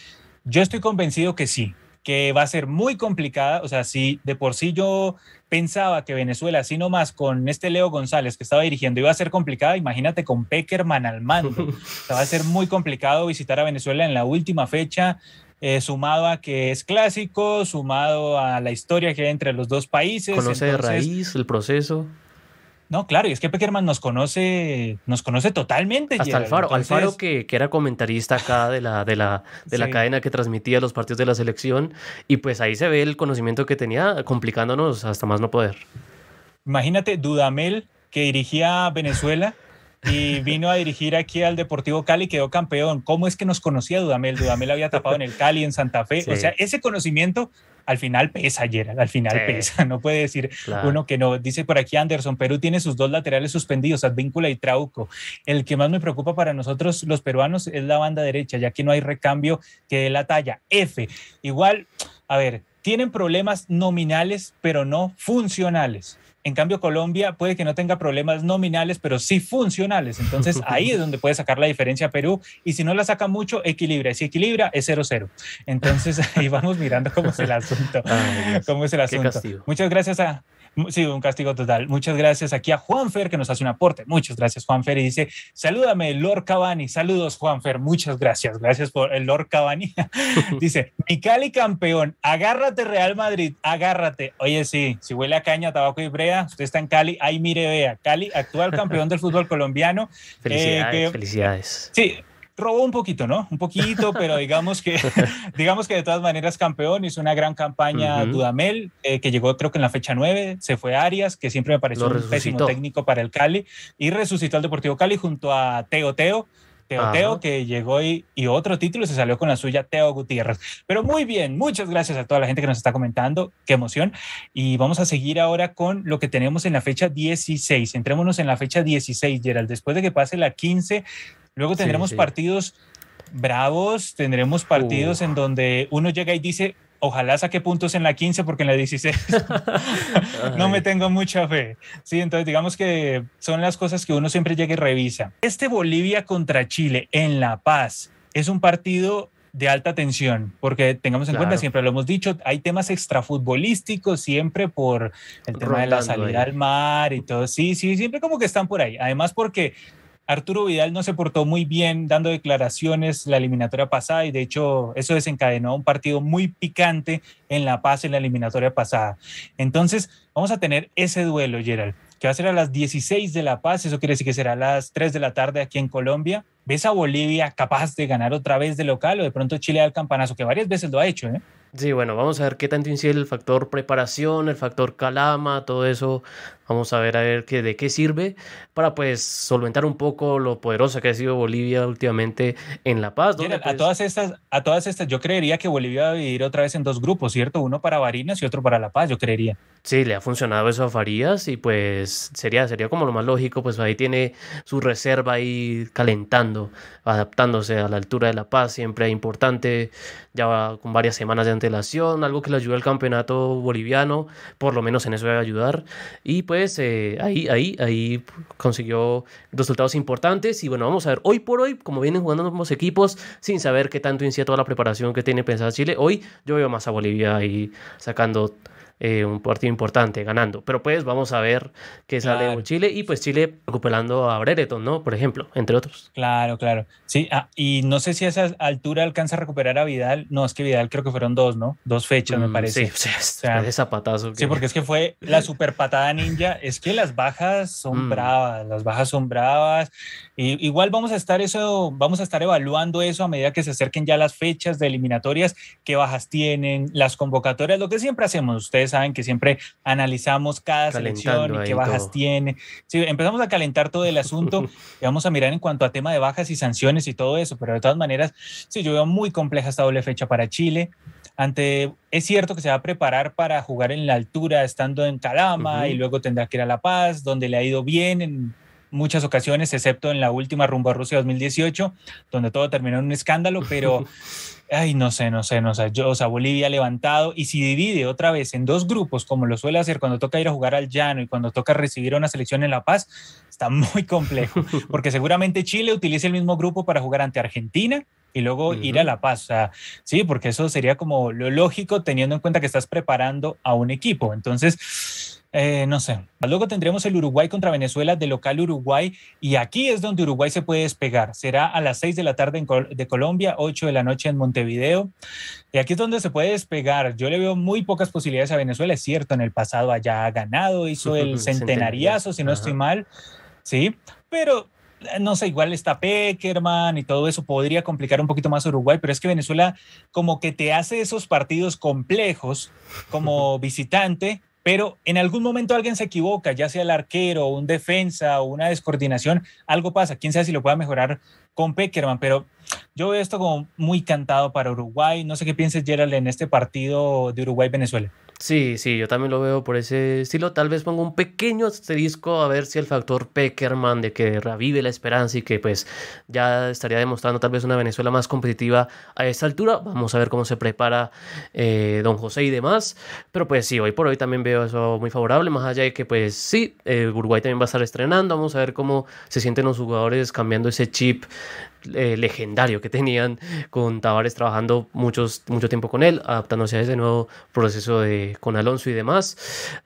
Yo estoy convencido que sí, que va a ser muy complicada. O sea, si de por sí yo pensaba que Venezuela, así nomás con este Leo González que estaba dirigiendo, iba a ser complicada, imagínate con Peckerman al mando. O sea, va a ser muy complicado visitar a Venezuela en la última fecha. Eh, sumado a que es clásico, sumado a la historia que hay entre los dos países. Conoce de raíz el proceso. No, claro, y es que Peckerman nos conoce, nos conoce totalmente. Hasta Alfaro, Alfaro que, que, era comentarista acá de la, de la, de la cadena que transmitía los partidos de la selección, y pues ahí se ve el conocimiento que tenía, complicándonos hasta más no poder. Imagínate, Dudamel, que dirigía Venezuela y vino a dirigir aquí al Deportivo Cali, quedó campeón. ¿Cómo es que nos conocía Dudamel? Dudamel había tapado en el Cali, en Santa Fe. O sea, ese conocimiento al final pesa, Gerald, al final pesa. No puede decir uno que no. Dice por aquí Anderson, Perú tiene sus dos laterales suspendidos, Advíncula y Trauco. El que más me preocupa para nosotros los peruanos es la banda derecha, ya que no hay recambio que dé la talla. F. Igual, a ver, tienen problemas nominales, pero no funcionales. En cambio, Colombia puede que no tenga problemas nominales, pero sí funcionales. Entonces, ahí es donde puede sacar la diferencia Perú. Y si no la saca mucho, equilibra. Si equilibra, es 0-0. Entonces, ahí vamos mirando cómo es el asunto. cómo es el asunto. Muchas gracias a, Sí, un castigo total. Muchas gracias aquí a Juanfer que nos hace un aporte. Muchas gracias, Juanfer. Y dice, salúdame, Lord Cavani. Saludos, Juanfer. Muchas gracias. Gracias por el Lord Cavani. dice, mi Cali campeón. Agárrate, Real Madrid. Agárrate. Oye, sí, si huele a caña, tabaco y brea, usted está en Cali. Ahí mire, vea. Cali, actual campeón del fútbol colombiano. Felicidades, eh, felicidades. Sí, robó un poquito, ¿no? Un poquito, pero digamos que, digamos que de todas maneras campeón, hizo una gran campaña Dudamel, eh, que llegó creo que en la fecha 9, se fue a Arias, que siempre me pareció un pésimo técnico para el Cali, y resucitó al Deportivo Cali junto a Teo Teo, Teo Teo, que llegó y, y, otro título se salió con la suya, Teo Gutiérrez. Pero muy bien, muchas gracias a toda la gente que nos está comentando, qué emoción. Y vamos a seguir ahora con lo que tenemos en la fecha 16. Entrémonos en la fecha 16, Gerald. Después de que pase la 15, Luego tendremos partidos bravos, tendremos partidos en donde uno llega y dice, ojalá saque puntos en la 15 porque en la 16 no me tengo mucha fe. Sí, entonces digamos que son las cosas que uno siempre llega y revisa. Este Bolivia contra Chile en La Paz es un partido de alta tensión, porque tengamos en cuenta, siempre lo hemos dicho, hay temas extrafutbolísticos siempre por el tema de la salida al mar y todo. Sí, sí, siempre como que están por ahí. Además porque Arturo Vidal no se portó muy bien dando declaraciones la eliminatoria pasada y de hecho eso desencadenó un partido muy picante en La Paz en la eliminatoria pasada. Entonces vamos a tener ese duelo, Gerald, que va a ser a las 16 de La Paz, eso quiere decir que será a las 3 de la tarde aquí en Colombia. ¿Ves a Bolivia capaz de ganar otra vez de local o de pronto Chile al campanazo, que varias veces lo ha hecho? ¿eh? Sí, bueno, vamos a ver qué tanto incide el factor preparación, el factor calama, todo eso. Vamos a ver a ver qué, de qué sirve para pues solventar un poco lo poderosa que ha sido Bolivia últimamente en La Paz. a pues todas estas, a todas estas, yo creería que Bolivia va a vivir otra vez en dos grupos, ¿cierto? Uno para Barinas y otro para La Paz, yo creería. Sí, le ha funcionado eso a Farías y pues sería, sería como lo más lógico, pues ahí tiene su reserva ahí calentando, adaptándose a la altura de La Paz, siempre importante, ya con varias semanas de antelación, algo que le ayuda al campeonato boliviano, por lo menos en eso debe ayudar. Y pues eh, ahí, ahí, ahí consiguió resultados importantes y bueno, vamos a ver, hoy por hoy, como vienen jugando ambos equipos, sin saber qué tanto inicia toda la preparación que tiene pensada Chile, hoy yo veo más a Bolivia ahí sacando eh, un partido importante ganando. Pero pues vamos a ver qué sale con Chile y pues Chile recuperando a Brereton, ¿no? Por ejemplo, entre otros. Claro, claro. Sí, ah, y no sé si a esa altura alcanza a recuperar a Vidal. No, es que Vidal creo que fueron dos, ¿no? Dos fechas, me mm, parece. Sí, sí, o zapatazo. Sí, porque es que fue la super patada ninja. Es que las bajas son mm. bravas, las bajas son bravas. Y igual vamos a estar eso, vamos a estar evaluando eso a medida que se acerquen ya las fechas de eliminatorias, qué bajas tienen, las convocatorias, lo que siempre hacemos. Ustedes saben que siempre analizamos cada selección y qué bajas tiene. Sí, empezamos a calentar todo el asunto y vamos a mirar en cuanto a tema de bajas y sanciones y todo eso, pero de todas maneras, sí, yo veo muy compleja esta doble fecha para Chile. Ante, es cierto que se va a preparar para jugar en la altura estando en Calama y luego tendrá que ir a La Paz, donde le ha ido bien en muchas ocasiones, excepto en la última rumbo a Rusia 2018, donde todo terminó en un escándalo, pero, ay, no sé, no sé, no sé, yo, o sea, Bolivia levantado y si divide otra vez en dos grupos, como lo suele hacer cuando toca ir a jugar al llano y cuando toca recibir a una selección en La Paz, está muy complejo, porque seguramente Chile utiliza el mismo grupo para jugar ante Argentina y luego ir a La Paz. O sea, sí, porque eso sería como lo lógico teniendo en cuenta que estás preparando a un equipo. Entonces, eh, no sé. Luego tendremos el Uruguay contra Venezuela de local Uruguay y aquí es donde Uruguay se puede despegar. Será a las 6 de la tarde en de Colombia, 8 de la noche en Montevideo. Y aquí es donde se puede despegar. Yo le veo muy pocas posibilidades a Venezuela. Es cierto, en el pasado allá ha ganado, hizo el centenariazo, si no estoy mal. Sí, pero eh, no sé, igual está Peckerman y todo eso podría complicar un poquito más Uruguay, pero es que Venezuela como que te hace esos partidos complejos como visitante pero en algún momento alguien se equivoca, ya sea el arquero, un defensa o una descoordinación, algo pasa. Quién sabe si lo pueda mejorar con Peckerman, pero yo veo esto como muy cantado para Uruguay. No sé qué pienses, Gerald, en este partido de Uruguay-Venezuela. Sí, sí, yo también lo veo por ese estilo. Tal vez pongo un pequeño asterisco a ver si el factor Peckerman de que revive la esperanza y que pues ya estaría demostrando tal vez una Venezuela más competitiva a esta altura. Vamos a ver cómo se prepara eh, Don José y demás. Pero pues sí, hoy por hoy también veo eso muy favorable, más allá de que pues sí, eh, Uruguay también va a estar estrenando. Vamos a ver cómo se sienten los jugadores cambiando ese chip eh, legendario que tenían con Tavares trabajando muchos, mucho tiempo con él, adaptándose a ese nuevo proceso de, con Alonso y demás.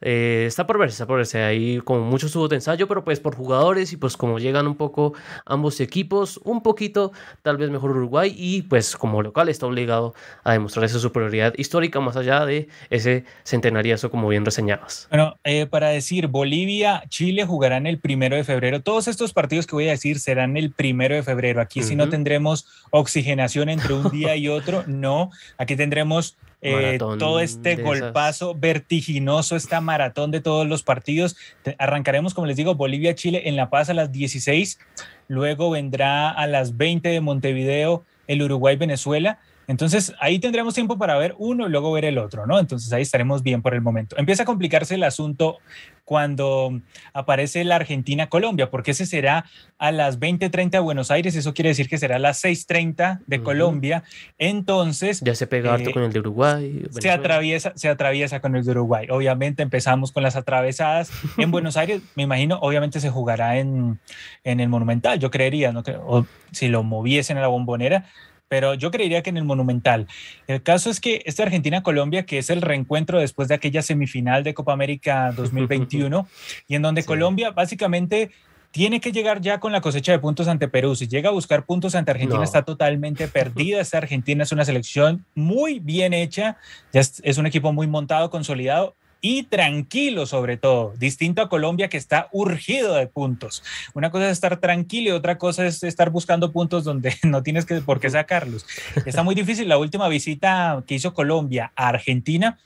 Eh, está por verse, está por verse. Ahí como mucho subo de ensayo, pero pues por jugadores y pues como llegan un poco ambos equipos, un poquito tal vez mejor Uruguay y pues como local está obligado a demostrar esa superioridad histórica más allá de ese centenariazo como bien reseñabas. Bueno, eh, para decir, Bolivia, Chile jugarán el primero de febrero. Todos estos partidos que voy a decir serán el primero de febrero. Aquí si no tendremos oxigenación entre un día y otro, no, aquí tendremos eh, todo este golpazo vertiginoso, esta maratón de todos los partidos. Arrancaremos, como les digo, Bolivia-Chile en La Paz a las 16, luego vendrá a las 20 de Montevideo el Uruguay-Venezuela entonces ahí tendremos tiempo para ver uno y luego ver el otro, ¿no? Entonces ahí estaremos bien por el momento. Empieza a complicarse el asunto cuando aparece la Argentina-Colombia, porque ese será a las 20:30 de Buenos Aires, eso quiere decir que será a las 6:30 de Colombia. Entonces... Ya se pega harto eh, con el de Uruguay. Se atraviesa, se atraviesa con el de Uruguay. Obviamente empezamos con las atravesadas en Buenos Aires, me imagino, obviamente se jugará en, en el Monumental, yo creería, ¿no? O si lo moviesen a la bombonera, pero yo creería que en el Monumental. El caso es que este Argentina-Colombia, que es el reencuentro después de aquella semifinal de Copa América 2021, y en donde Colombia básicamente tiene que llegar ya con la cosecha de puntos ante Perú. Si llega a buscar puntos ante Argentina, está totalmente perdida. Esta Argentina es una selección muy bien hecha, ya es un equipo muy montado, consolidado y tranquilo sobre todo, distinto a Colombia que está urgido de puntos. Una cosa es estar tranquilo y otra cosa es estar buscando puntos donde no tienes que, por qué sacarlos. Está muy difícil. La última visita que hizo Colombia a Argentina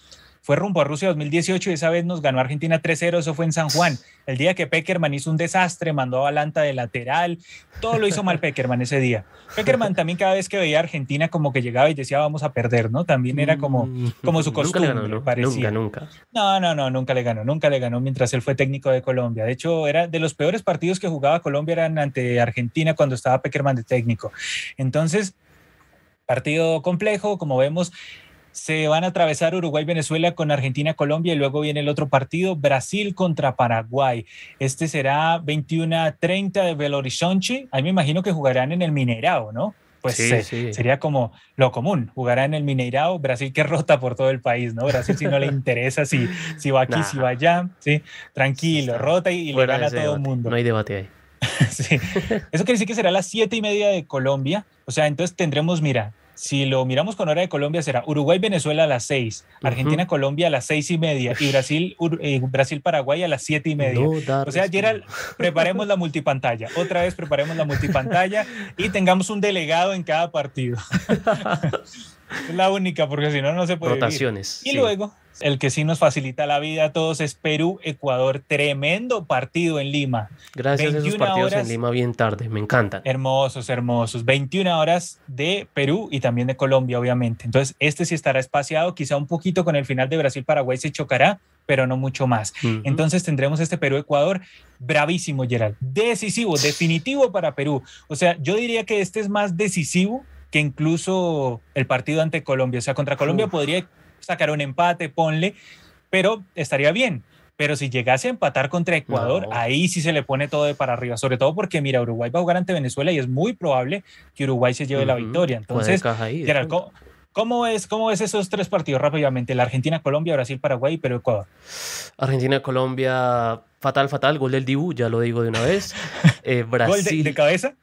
fue rumbo a Rusia 2018 y esa vez nos ganó Argentina 3-0, eso fue en San Juan. El día que Peckerman hizo un desastre, mandó a Balanta de lateral, todo lo hizo mal Peckerman ese día. Peckerman también cada vez que veía a Argentina como que llegaba y decía vamos a perder, ¿no? También era como, mm, como su costumbre, nunca ¿no? parecía. Nunca, nunca. No, no, no, nunca le ganó, nunca le ganó mientras él fue técnico de Colombia. De hecho, era de los peores partidos que jugaba Colombia eran ante Argentina cuando estaba Peckerman de técnico. Entonces, partido complejo, como vemos, se van a atravesar Uruguay-Venezuela con Argentina-Colombia y luego viene el otro partido, Brasil contra Paraguay. Este será 21-30 de Belo Horizonte. Ahí me imagino que jugarán en el Minerao, ¿no? pues sería como lo común. Jugará en el Mineirao, Brasil que rota por todo el país, ¿no? Brasil si no le interesa si, si va aquí, si va allá, ¿sí? Tranquilo, rota y, le gana a todo el mundo. No hay debate ahí. sí. Eso quiere decir que será a las siete y media de Colombia. O sea, entonces tendremos, mira, si lo miramos con hora de Colombia, será Uruguay-Venezuela a las 6, Argentina-Colombia a las seis y media y Brasil, eh, Brasil-Paraguay a las siete y media. o sea, Gerald, preparemos la multipantalla. Otra vez preparemos la multipantalla y tengamos un delegado en cada partido. es la única, porque si no, no se puede. Rotaciones. Y luego, el que sí nos facilita la vida a todos es Perú-Ecuador. Tremendo partido en Lima. Gracias a esos partidos en Lima bien tarde, me encantan. Hermosos, hermosos. 21 horas de Perú y también de Colombia, obviamente. Entonces, este sí estará espaciado, quizá un poquito con el final de Brasil-Paraguay se chocará, pero no mucho más. Entonces tendremos este Perú-Ecuador bravísimo, Gerald. Decisivo, definitivo para Perú. O sea, yo diría que este es más decisivo que incluso el partido ante Colombia. O sea, contra Colombia podría sacar un empate, ponle, pero estaría bien. Pero si llegase a empatar contra Ecuador, ahí sí se le pone todo de para arriba, sobre todo porque, mira, Uruguay va a jugar ante Venezuela y es muy probable que Uruguay se lleve la victoria. Entonces, Gerard, ¿cómo, es, ¿cómo es esos tres partidos rápidamente? La Argentina, Colombia, Brasil, Paraguay, pero Ecuador. Argentina, Colombia, fatal, fatal, gol del Dibu, ya lo digo de una vez. Eh, Brasil. ¿Gol de cabeza?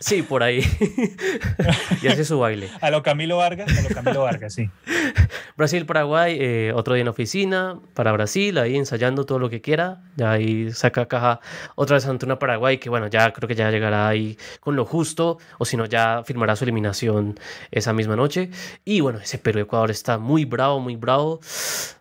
Sí, por ahí. y hace su baile. A lo Camilo Vargas, a lo Camilo Vargas, sí. Brasil-Paraguay, eh, otro día en oficina, para Brasil, ahí ensayando todo lo que quiera. Ya ahí saca caja otra vez ante una Paraguay, que bueno, ya creo que ya llegará ahí con lo justo, o si no, ya firmará su eliminación esa misma noche. Y bueno, ese Perú-Ecuador está muy bravo, muy bravo.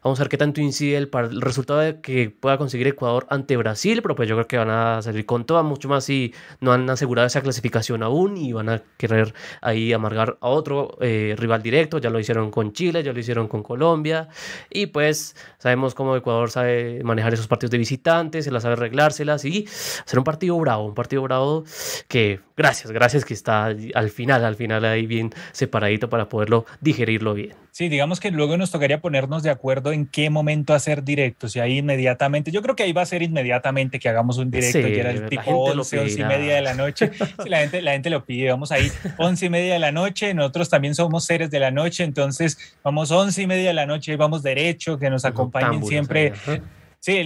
Vamos a ver qué tanto incide el, el resultado de que pueda conseguir Ecuador ante Brasil, pero pues yo creo que van a salir con toda, mucho más si no han asegurado esa clasificación aún y van a querer ahí amargar a otro eh, rival directo. Ya lo hicieron con Chile, ya lo hicieron con Colombia. Y pues sabemos cómo Ecuador sabe manejar esos partidos de visitantes, se las sabe arreglárselas y hacer un partido bravo, un partido bravo que gracias, gracias que está al final, al final ahí bien separadito para poderlo digerirlo bien. Sí, digamos que luego nos tocaría ponernos de acuerdo en qué momento hacer directos y ahí inmediatamente, yo creo que ahí va a ser inmediatamente que hagamos un directo, y era el tipo 11, 11 y media de la noche. la gente, la gente lo pide, vamos ahí 11 y media de la noche, nosotros también somos seres de la noche, entonces vamos 11 y media de la noche vamos derecho, que nos acompañen siempre. Sí,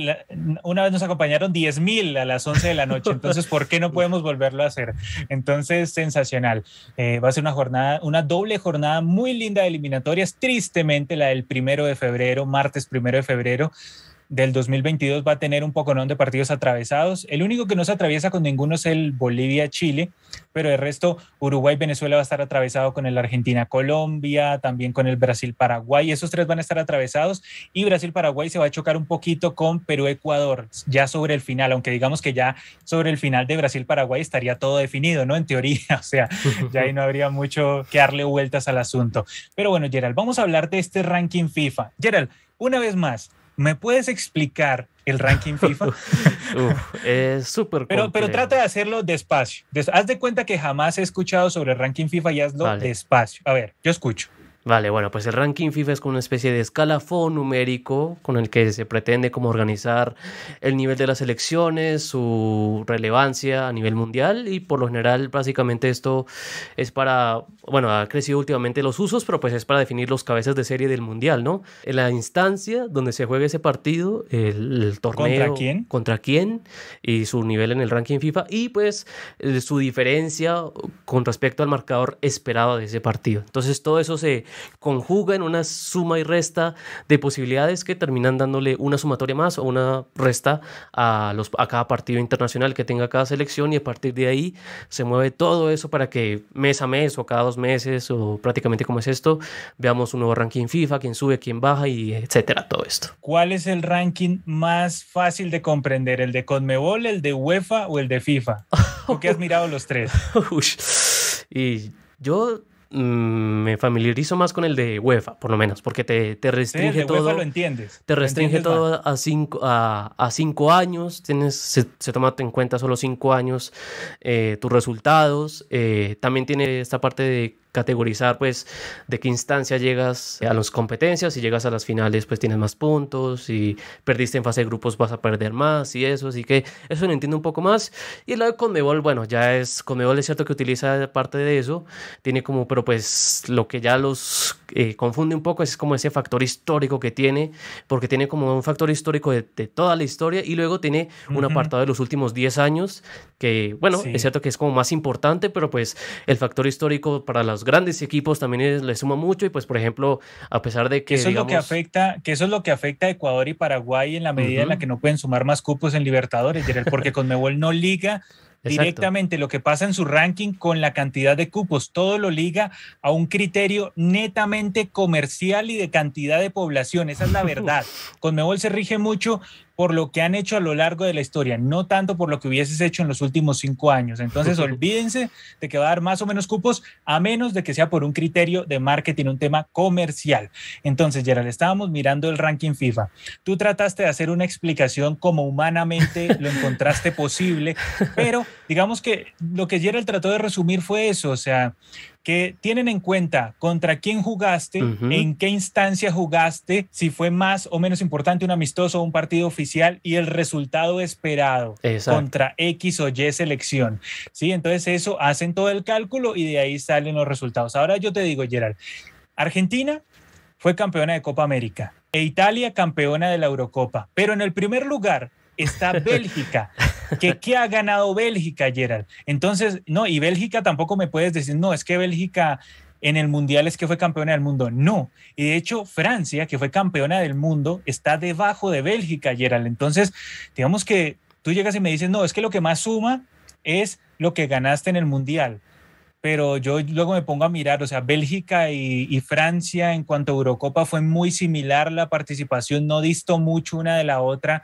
una vez nos acompañaron 10.000 a las 11 de la noche, entonces, ¿por qué no podemos volverlo a hacer? Entonces, sensacional. Eh, va a ser una jornada, una doble jornada muy linda de eliminatorias, tristemente la del primero de febrero, martes primero de febrero del 2022 va a tener un poco de partidos atravesados. El único que no se atraviesa con ninguno es el Bolivia-Chile, pero el resto, Uruguay-Venezuela va a estar atravesado con el Argentina-Colombia, también con el Brasil-Paraguay. Esos tres van a estar atravesados y Brasil-Paraguay se va a chocar un poquito con Perú-Ecuador, ya sobre el final, aunque digamos que ya sobre el final de Brasil-Paraguay estaría todo definido, ¿no? En teoría, o sea, ya ahí no habría mucho que darle vueltas al asunto. Pero bueno, Gerald, vamos a hablar de este ranking FIFA. Gerald, una vez más, ¿Me puedes explicar el ranking FIFA? es súper pero, pero trata de hacerlo despacio. haz de cuenta que jamás he escuchado sobre el ranking FIFA y hazlo despacio. A ver, yo escucho. Vale, bueno, pues el ranking FIFA es como una especie de escalafón numérico con el que se pretende como organizar el nivel de las elecciones, su relevancia a nivel mundial y por lo general básicamente esto es para, bueno, ha crecido últimamente los usos, pero pues es para definir los cabezas de serie del mundial, ¿no? En la instancia donde se juegue ese partido, el, torneo... ¿Contra quién? Contra quién y su nivel en el ranking FIFA y pues eh, su diferencia con respecto al marcador esperado de ese partido. Entonces todo eso se conjuga en una suma y resta de posibilidades que terminan dándole una sumatoria más o una resta a, los, a cada partido internacional que tenga cada selección y a partir de ahí se mueve todo eso para que mes a mes o cada dos meses o prácticamente como es esto, veamos un nuevo ranking FIFA, quién sube, quién baja y etcétera, todo esto. ¿Cuál es el ranking más fácil de comprender? ¿El de Conmebol, el de UEFA o el de FIFA? ¿Por qué has mirado los tres? y yo me familiarizo más con el de UEFA, por lo menos, porque te, te restringe todo. lo entiendes. Te restringe todo a cinco, a, a cinco años, tienes, se, se, toma en cuenta solo cinco años eh, tus resultados. Eh, también tiene esta parte de categorizar pues de qué instancia llegas a las competencias, si llegas a las finales pues tienes más puntos, si perdiste en fase de grupos vas a perder más y eso, así que eso lo entiendo un poco más. Y el lado de Conmebol, bueno, ya es, Conmebol es cierto que utiliza parte de eso, tiene como, pero pues lo que ya los eh, confunde un poco es como ese factor histórico que tiene, porque tiene como un factor histórico de, toda la historia y luego tiene un apartado de los últimos 10 años, que bueno, es cierto que es como más importante, pero pues el factor histórico para las grandes equipos también le suma mucho y pues por ejemplo, a pesar de que... Eso es lo que afecta, que eso es lo que afecta a Ecuador y Paraguay en la medida en la que no pueden sumar más cupos en Libertadores, porque Conmebol no liga directamente lo que pasa en su ranking con la cantidad de cupos. Todo lo liga a un criterio netamente comercial y de cantidad de población. Esa es la verdad. Conmebol se rige mucho por lo que han hecho a lo largo de la historia, no tanto por lo que hubieses hecho en los últimos cinco años. Entonces, olvídense de que va a dar más o menos cupos, a menos de que sea por un criterio de marketing, un tema comercial. Entonces, Gerald, estábamos mirando el ranking FIFA. Tú trataste de hacer una explicación como humanamente lo encontraste posible, pero digamos que lo que Gerald trató de resumir fue eso, o sea, que tienen en cuenta contra quién jugaste, en qué instancia jugaste, si fue más o menos importante un amistoso o un partido oficial y el resultado esperado contra X o Y selección. ¿Sí? Entonces eso hacen todo el cálculo y de ahí salen los resultados. Ahora yo te digo, Gerald, Argentina fue campeona de Copa América e Italia campeona de la Eurocopa, pero en el primer lugar está Bélgica. que qué ha ganado Bélgica, Gerald. Entonces, no, y Bélgica tampoco me puedes decir, no, es que Bélgica en el Mundial es que fue campeona del mundo. No. Y de hecho, Francia, que fue campeona del mundo, está debajo de Bélgica, Gerald. Entonces, digamos que tú llegas y me dices, no, es que lo que más suma es lo que ganaste en el Mundial. Pero yo luego me pongo a mirar, o sea, Bélgica y, y Francia en cuanto a Eurocopa fue muy similar la participación, no distó mucho una de la otra.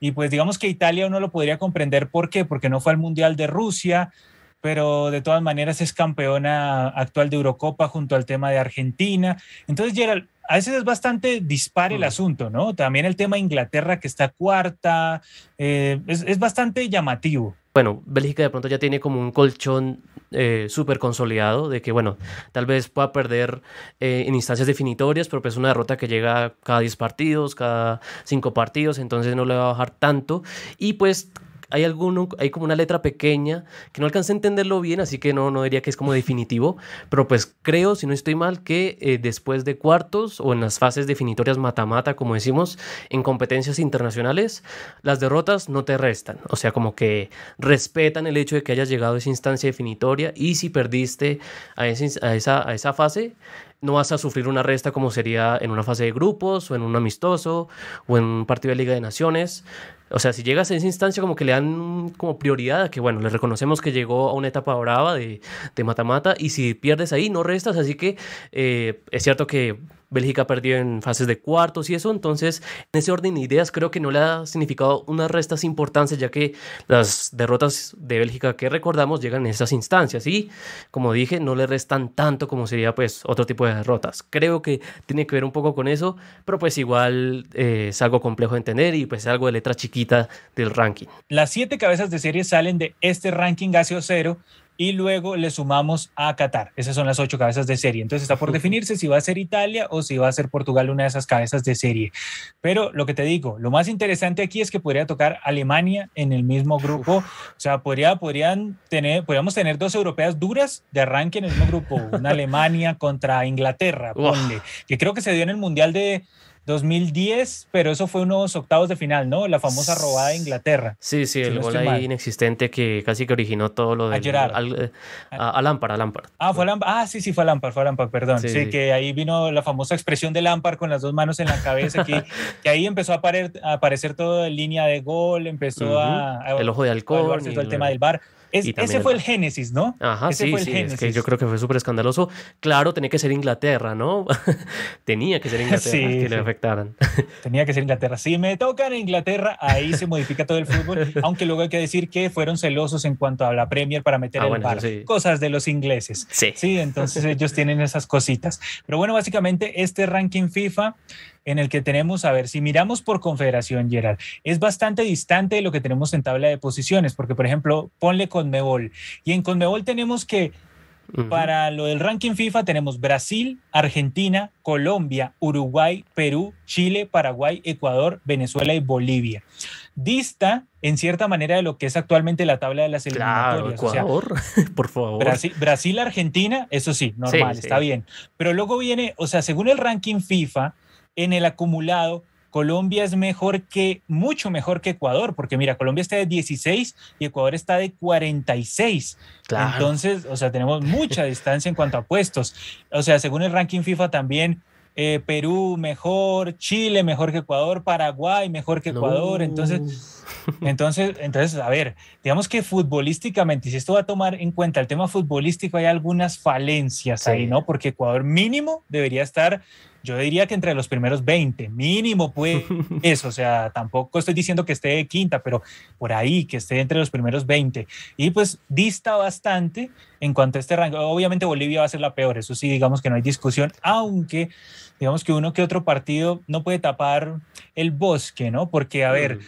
Y pues digamos que Italia uno lo podría comprender. ¿Por qué? Porque no fue al Mundial de Rusia, pero de todas maneras es campeona actual de Eurocopa junto al tema de Argentina. Entonces, Gerald, a veces es bastante dispar el mm. asunto, ¿no? También el tema de Inglaterra que está cuarta, eh, es, es bastante llamativo bueno, Bélgica de pronto ya tiene como un colchón eh, súper consolidado de que, bueno, tal vez pueda perder eh, en instancias definitorias, pero pues es una derrota que llega cada 10 partidos, cada 5 partidos, entonces no le va a bajar tanto. Y pues hay, alguno, hay como una letra pequeña que no alcancé a entenderlo bien, así que no, no diría que es como definitivo, pero pues creo, si no estoy mal, que eh, después de cuartos o en las fases definitorias mata-mata, como decimos, en competencias internacionales, las derrotas no te restan, o sea, como que respetan el hecho de que hayas llegado a esa instancia definitoria y si perdiste a, esa, a esa fase, no vas a sufrir una resta como sería en una fase de grupos o en un amistoso o en un partido de Liga de Naciones. O sea, si llegas a esa instancia como que le dan como prioridad a que, bueno, le reconocemos que llegó a una etapa brava de mata-mata y si pierdes ahí no restas, así que eh, es cierto que Bélgica perdió en fases de cuartos y eso, entonces en ese orden de ideas creo que no le ha significado unas restas importantes ya que las derrotas de Bélgica que recordamos llegan en esas instancias y como dije no le restan tanto como sería pues otro tipo de derrotas. Creo que tiene que ver un poco con eso, pero pues igual eh, es algo complejo de entender y pues es algo de letra chiquita del ranking. Las siete cabezas de serie salen de este ranking gaseo cero y luego le sumamos a Qatar. Esas son las ocho cabezas de serie. Entonces está por definirse si va a ser Italia o si va a ser Portugal una de esas cabezas de serie. Pero lo que te digo, lo más interesante aquí es que podría tocar Alemania en el mismo grupo. O sea, podría, podrían tener, podríamos tener dos europeas duras de arranque en el mismo grupo. Una Alemania contra Inglaterra, ponle, que creo que se dio en el Mundial de 2010, pero eso fue unos octavos de final, ¿no? La famosa robada de Inglaterra. Sí, sí, el gol ahí inexistente que casi que originó todo lo de... A, al, a, Lampard, a Lampard. Ah, fue Lampard. Ah, sí, sí, fue a Lampard, fue a Lampard, perdón. Sí, que ahí vino la famosa expresión de Lampard con las dos manos en la cabeza, que, que ahí empezó a, aparecer todo en línea de gol, empezó a, El ojo de alcohol. todo el tema del bar ese fue el génesis, ¿no? Ajá, sí, sí, es que yo creo que fue súper escandaloso. Claro, tenía que ser Inglaterra, ¿no? tenía que ser Inglaterra que le afectaran. tenía que ser Inglaterra. Si me tocan Inglaterra, ahí se modifica todo el fútbol, aunque luego hay que decir que fueron celosos en cuanto a la Premier para meter ah, el bar. Cosas de los ingleses. Sí. Sí, entonces ellos tienen esas cositas. Pero bueno, básicamente este ranking FIFA en el que tenemos, a ver, si miramos por confederación, Gerard, es bastante distante de lo que tenemos en tabla de posiciones, porque por ejemplo, ponle Conmebol, y en Conmebol tenemos que para lo del ranking FIFA tenemos Brasil, Argentina, Colombia, Uruguay, Perú, Chile, Paraguay, Ecuador, Venezuela y Bolivia. Dista en cierta manera de lo que es actualmente la tabla de las eliminatorias. Ecuador, por favor. Brasil, Argentina, eso sí, normal, está bien. Pero luego viene, o sea, según el ranking FIFA, en el acumulado Colombia es mejor que, mucho mejor que Ecuador, porque mira, Colombia está de 16 y Ecuador está de 46. Entonces, o sea, tenemos mucha distancia en cuanto a puestos. O sea, según el ranking FIFA también, eh, Perú mejor, Chile mejor que Ecuador, Paraguay mejor que Ecuador. Entonces, entonces, entonces, a ver, digamos que futbolísticamente, si esto va a tomar en cuenta el tema futbolístico, hay algunas falencias ahí, ¿no? Porque Ecuador mínimo debería estar yo diría que entre los primeros 20, mínimo pues eso, o sea, tampoco estoy diciendo que esté quinta, pero por ahí, que esté entre los primeros 20. Y pues dista bastante en cuanto a este rango. Obviamente Bolivia va a ser la peor, eso sí, digamos que no hay discusión, aunque digamos que uno que otro partido no puede tapar el bosque, ¿no? Porque, a ver,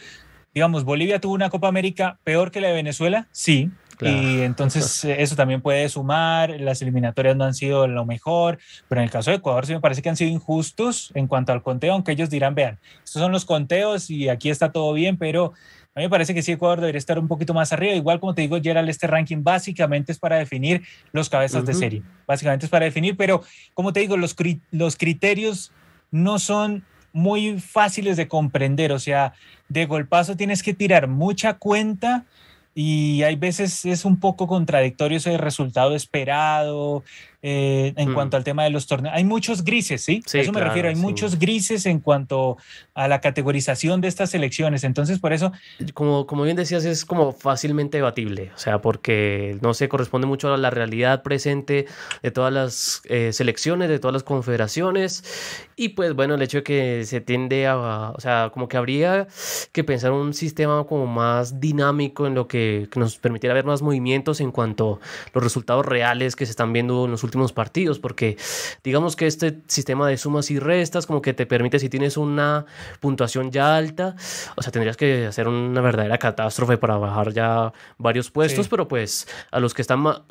digamos, Bolivia tuvo una Copa América peor que la de Venezuela, sí, y entonces eh, eso también puede sumar, las eliminatorias no han sido lo mejor, pero en el caso de Ecuador sí me parece que han sido injustos en cuanto al conteo, aunque ellos dirán, vean, estos son los conteos y aquí está todo bien, pero a mí me parece que sí, Ecuador debería estar un poquito más arriba. Igual como te digo, Gerald, este ranking básicamente es para definir los cabezas de serie. Básicamente es para definir, pero como te digo, los, los criterios no son muy fáciles de comprender. O sea, de golpazo tienes que tirar mucha cuenta y hay veces es un poco contradictorio ese resultado esperado, eh, en mm. cuanto al tema de los torneos. Hay muchos grises, ¿sí? a eso me refiero, hay muchos grises en cuanto a la categorización de estas selecciones. Entonces, por eso... Como, como bien decías, es como fácilmente debatible, o sea, porque no se corresponde mucho a la realidad presente de todas las eh, selecciones, de todas las confederaciones. Y pues bueno, el hecho de que se tiende a, o sea, como que habría que pensar un sistema como más dinámico en lo que, que nos permitiera ver más movimientos en cuanto a los resultados reales que se están viendo en los últimos partidos, porque digamos que este sistema de sumas y restas como que te permite si tienes una puntuación ya alta, o sea, tendrías que hacer una verdadera catástrofe para bajar ya varios puestos, pero pues a los que están más,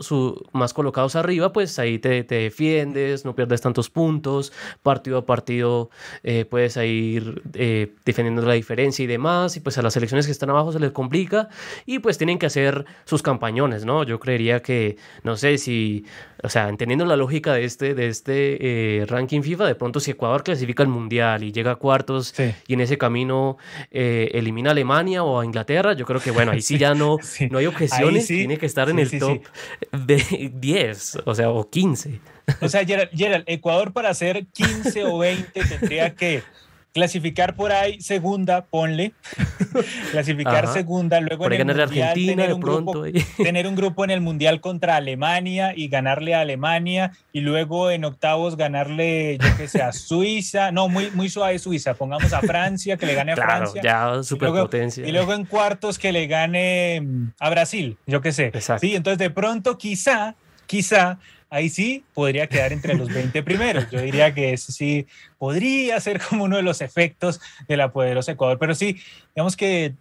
más colocados arriba, pues ahí te, te, defiendes, no pierdes tantos puntos, partido a partido eh, puedes ir eh, defendiendo la diferencia y demás, y pues a las selecciones que están abajo se les complica y pues tienen que hacer sus campañones, ¿no? Yo creería que, no sé si, o sea, teniendo la lógica de este, de este eh, ranking FIFA, de pronto si Ecuador clasifica al Mundial y llega a cuartos y en ese camino eh, elimina a Alemania o a Inglaterra, yo creo que bueno, ahí sí ya no, no hay objeciones, tiene que estar en el top de 10, o sea, o 15. O sea, Gerald, Ecuador para hacer 15 o 20 tendría que clasificar por ahí segunda, ponle, clasificar segunda, luego en el mundial, tener, un grupo, tener un grupo en el mundial contra Alemania y ganarle a Alemania y luego en octavos ganarle, yo que sé, a Suiza, no, muy, muy suave Suiza, pongamos a Francia, que le gane a Francia. Ya, superpotencia. Y, luego en cuartos que le gane mm, a Brasil, yo que sé. Sí, entonces de pronto quizá, quizá ahí sí podría quedar entre los 20 primeros. Yo diría que eso sí podría ser como uno de los efectos de la poderosa Ecuador, pero sí, digamos que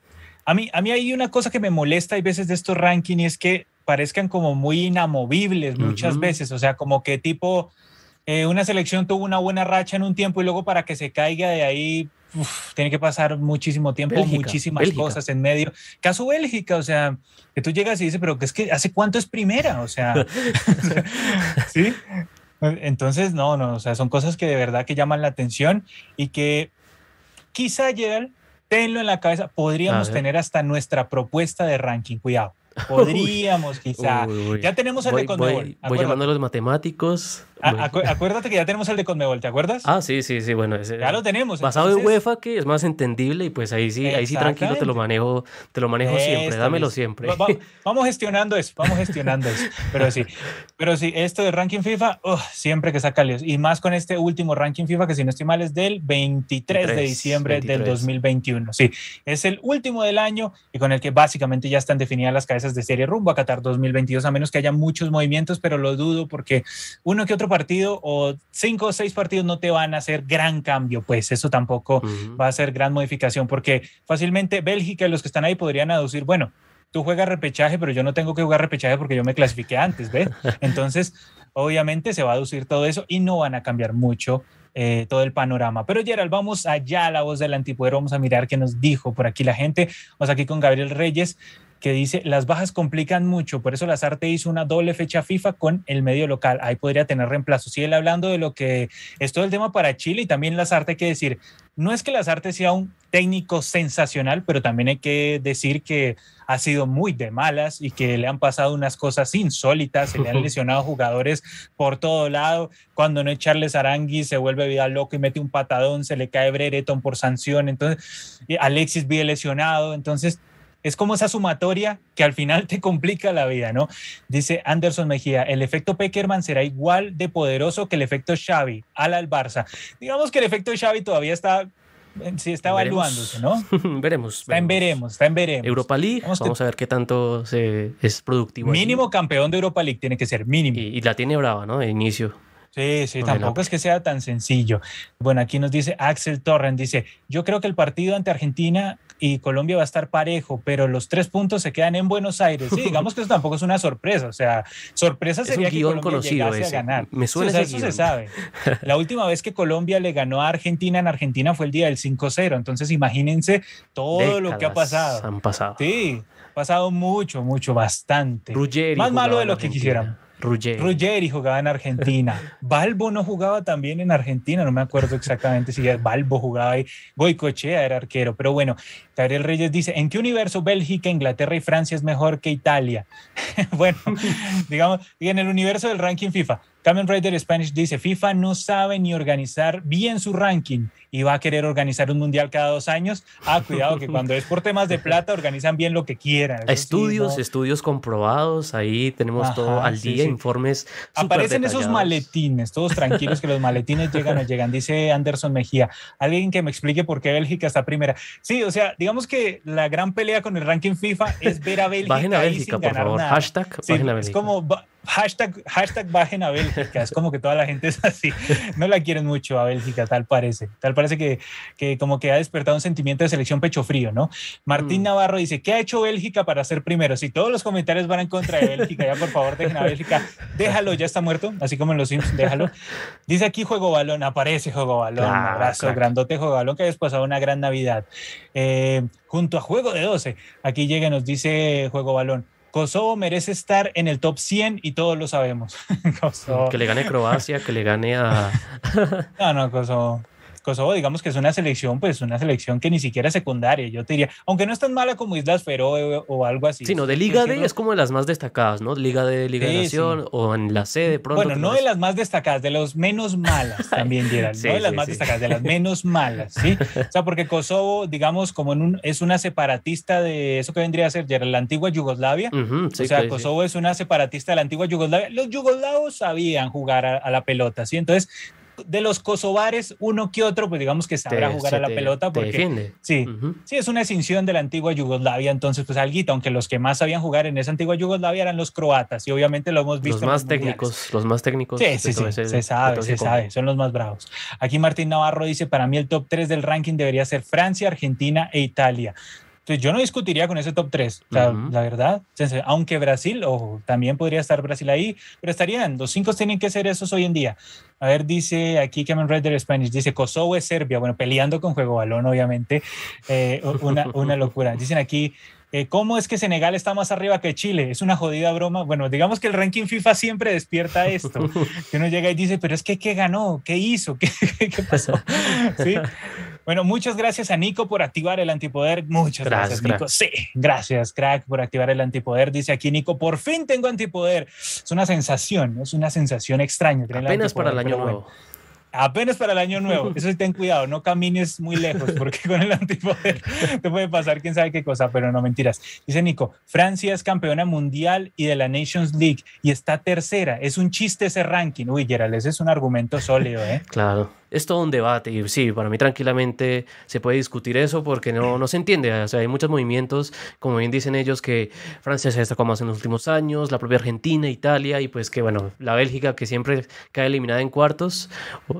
a mí, a mí hay una cosa que me molesta hay veces de estos rankings y es que parezcan como muy inamovibles muchas veces, o sea, como que tipo, eh, una selección tuvo una buena racha en un tiempo y luego para que se caiga de ahí tiene que pasar muchísimo tiempo, muchísimas cosas en medio. Caso Bélgica, o sea, que tú llegas y dices, pero es que hace cuánto es primera, o sea, sí. Entonces, no, no, o sea, son cosas que de verdad que llaman la atención y que quizá, Gerald, tenlo en la cabeza, podríamos tener hasta nuestra propuesta de ranking, cuidado. Podríamos, quizá. Ya tenemos el de Conmebol. Voy, llamando a los matemáticos. acuérdate que ya tenemos el de Conmebol, ¿te acuerdas? Ah, sí, sí, sí, bueno. ya lo tenemos. Basado en UEFA, que es más entendible y pues ahí sí, ahí sí tranquilo te lo manejo, te lo manejo siempre, dámelo siempre. vamos gestionando eso, vamos gestionando eso. Pero sí, pero sí, esto de ranking FIFA, siempre que saca líos. Y más con este último ranking FIFA, que si no estoy mal es del 23, de diciembre del 2021. Sí, es el último del año y con el que básicamente ya están definidas las cabezas de serie rumbo a Qatar 2022, a menos que haya muchos movimientos, pero lo dudo porque uno que otro partido o cinco o seis partidos no te van a hacer gran cambio, pues eso tampoco va a ser gran modificación porque fácilmente Bélgica y los que están ahí podrían aducir, bueno, tú juegas repechaje, pero yo no tengo que jugar repechaje porque yo me clasifiqué antes, ¿ves? Entonces, obviamente se va a aducir todo eso y no van a cambiar mucho eh, todo el panorama. Pero Gerald, vamos allá a la voz del antipoder, vamos a mirar qué nos dijo por aquí la gente. Vamos aquí con Gabriel Reyes que dice, las bajas complican mucho, por eso Lazarte hizo una doble fecha FIFA con el medio local, ahí podría tener reemplazo. Sigue hablando de lo que es todo el tema para Chile y también Lazarte hay que decir, no es que Lazarte sea un técnico sensacional, pero también hay que decir que ha sido muy de malas y que le han pasado unas cosas insólitas, se le han lesionado jugadores por todo lado, cuando no es Charles Arangui se vuelve vida loco y mete un patadón, se le cae Brereton por sanción, entonces Alexis vive lesionado, entonces es como esa sumatoria que al final te complica la vida, ¿no? Dice Anderson Mejía, el efecto Peckerman será igual de poderoso que el efecto Xavi al al Barça. Digamos que el efecto Xavi todavía está sí está evaluándose, ¿no? veremos. Está en veremos, está en veremos. Europa League, vamos, a ver qué tanto se, es productivo. Mínimo campeón de Europa League tiene que ser, mínimo. Y, la tiene brava, ¿no? De inicio. Sí, sí, tampoco es que sea tan sencillo. Bueno, aquí nos dice Axel Torren, dice, yo creo que el partido ante Argentina y Colombia va a estar parejo, pero los tres puntos se quedan en Buenos Aires. Sí, digamos que eso tampoco es una sorpresa. O sea, sorpresa sería que Colombia conocido llegase a ganar. Me suena eso se sabe. La última vez que Colombia le ganó a Argentina en Argentina fue el día del 5-0. Entonces, imagínense todo lo que ha pasado. Han pasado. Sí, pasado mucho, mucho, bastante. Más malo de lo que quisieran. Ruggeri. Ruggeri jugaba en Argentina. Balbo no jugaba también en Argentina, no me acuerdo exactamente si Balbo jugaba ahí. Goicochea era arquero, pero bueno, Gabriel Reyes dice, ¿en qué universo Bélgica, Inglaterra y Francia es mejor que Italia? bueno, digamos, en el universo del ranking FIFA. Kamen Rider Spanish dice, FIFA no sabe ni organizar bien su ranking y va a querer organizar un mundial cada dos años. Ah, cuidado que cuando es por temas de plata organizan bien lo que quieran. estudios, estudios comprobados, ahí tenemos todo al día, informes. Aparecen esos maletines, todos tranquilos que los maletines llegan o llegan, dice Anderson Mejía. Alguien que me explique por qué Bélgica está primera. Sí, o sea, digamos que la gran pelea con el ranking FIFA es ver a Bélgica. Bajen a Bélgica, por favor. Hashtag, bajen a Bélgica. Es como hashtag, hashtag bajen a Bélgica. Es como que toda la gente es así. No la quieren mucho a Bélgica, tal parece. Tal parece que, que como que ha despertado un sentimiento de selección pecho frío, ¿no? Martín mm. Navarro dice, ¿qué ha hecho Bélgica para ser primero? Si todos los comentarios van en contra de Bélgica, ya por favor dejen a Bélgica. Déjalo, ya está muerto, así como en los Sims, déjalo. Dice aquí Juego Balón, aparece Juego Balón. un abrazo, grandote Juego Balón, que hayas pasado una gran Navidad. Eh, junto a Juego de 12, aquí llega y nos dice Juego Balón. Kosovo merece estar en el top 100 y todos lo sabemos. Que le gane Croacia, que le gane a... no, no, Kosovo. Kosovo, digamos que es una selección, pues una selección que ni siquiera es secundaria, yo te diría, aunque no es tan mala como Islas Feroe o, algo así. Sino de Liga D es como de las más destacadas, ¿no? Liga de Liga de Nación o en la C de pronto. Bueno, no de las más destacadas, de los menos malas también, Gerald. no de las más destacadas, de las menos malas, ¿sí? O sea, porque Kosovo, digamos, como en un, es una separatista de eso que vendría a ser, Gerald, la antigua Yugoslavia. o sea, Kosovo es una separatista de la antigua Yugoslavia. Los yugoslavos sabían jugar a, a la pelota, ¿sí? Entonces, de los kosovares, uno que otro, pues digamos que sabrá jugar a la pelota porque sí, sí es una extinción de la antigua Yugoslavia, entonces pues algo, aunque los que más sabían jugar en esa antigua Yugoslavia eran los croatas y obviamente lo hemos visto. Los más técnicos, los más técnicos. Sí, sí, sí, se sabe, se sabe, son los más bravos. Aquí Martín Navarro dice, para mí el top 3 del ranking debería ser Francia, Argentina e Italia. Entonces, yo no discutiría con ese top 3, la verdad. Aunque Brasil, ojo, también podría estar Brasil ahí, pero estarían, los cinco tienen que ser esos hoy en día. A ver, dice aquí Cameron Rider Spanish, dice Kosovo es Serbia, bueno, peleando con juego balón, obviamente, eh, una, una locura. Dicen aquí, eh, ¿Cómo es que Senegal está más arriba que Chile? Es una jodida broma. Bueno, digamos que el ranking FIFA siempre despierta esto. Que uno llega y dice, pero es que ¿qué ganó? ¿Qué hizo? ¿Qué, qué pasó? ¿Sí? Bueno, muchas gracias a Nico por activar el antipoder. Muchas gracias, Nico. Sí, gracias, crack, por activar el antipoder. Dice aquí Nico, por fin tengo antipoder. Es una sensación, es una sensación extraña. Apenas para el año nuevo. Apenas para el año nuevo. Eso sí, ten cuidado, no camines muy lejos, porque con el antipoder te puede pasar quién sabe qué cosa, pero no mentiras. Dice Nico, Francia es campeona mundial y de la Nations League y está tercera. Es un chiste ese ranking. Uy, Gerald, ese es un argumento sólido, ¿eh? Claro es todo un debate y sí, para mí tranquilamente se puede discutir eso porque no, no se entiende, o sea, hay muchos movimientos, como bien dicen ellos, que Francia se destacado más en los últimos años, la propia Argentina, Italia y pues que bueno, la Bélgica que siempre cae eliminada en cuartos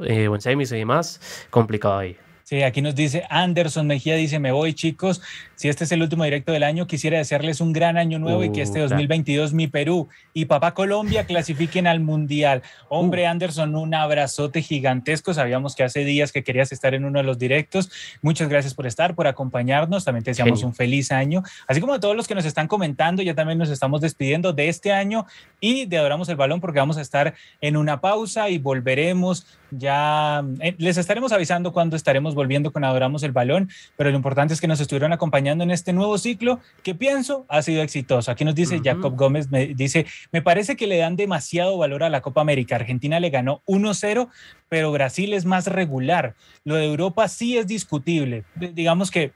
eh, o en semis y demás, complicado ahí. Sí, aquí nos dice Anderson Mejía, dice, me voy chicos, si este es el último directo del año, quisiera desearles un gran año nuevo y que este 2022 mi Perú y papá Colombia clasifiquen al Mundial. Hombre uh. Anderson, un abrazote gigantesco, sabíamos que hace días que querías estar en uno de los directos. Muchas gracias por estar, por acompañarnos, también te deseamos un feliz año, así como a todos los que nos están comentando, ya también nos estamos despidiendo de este año y de Adoramos el Balón porque vamos a estar en una pausa y volveremos ya, eh, les estaremos avisando cuando estaremos volviendo con Adoramos el Balón, pero lo importante es que nos estuvieron acompañando en este nuevo ciclo que pienso ha sido exitoso. Aquí nos dice Jacob Gómez, me dice, me parece que le dan demasiado valor a la Copa América. Argentina le ganó 1-0, pero Brasil es más regular. Lo de Europa sí es discutible. Digamos que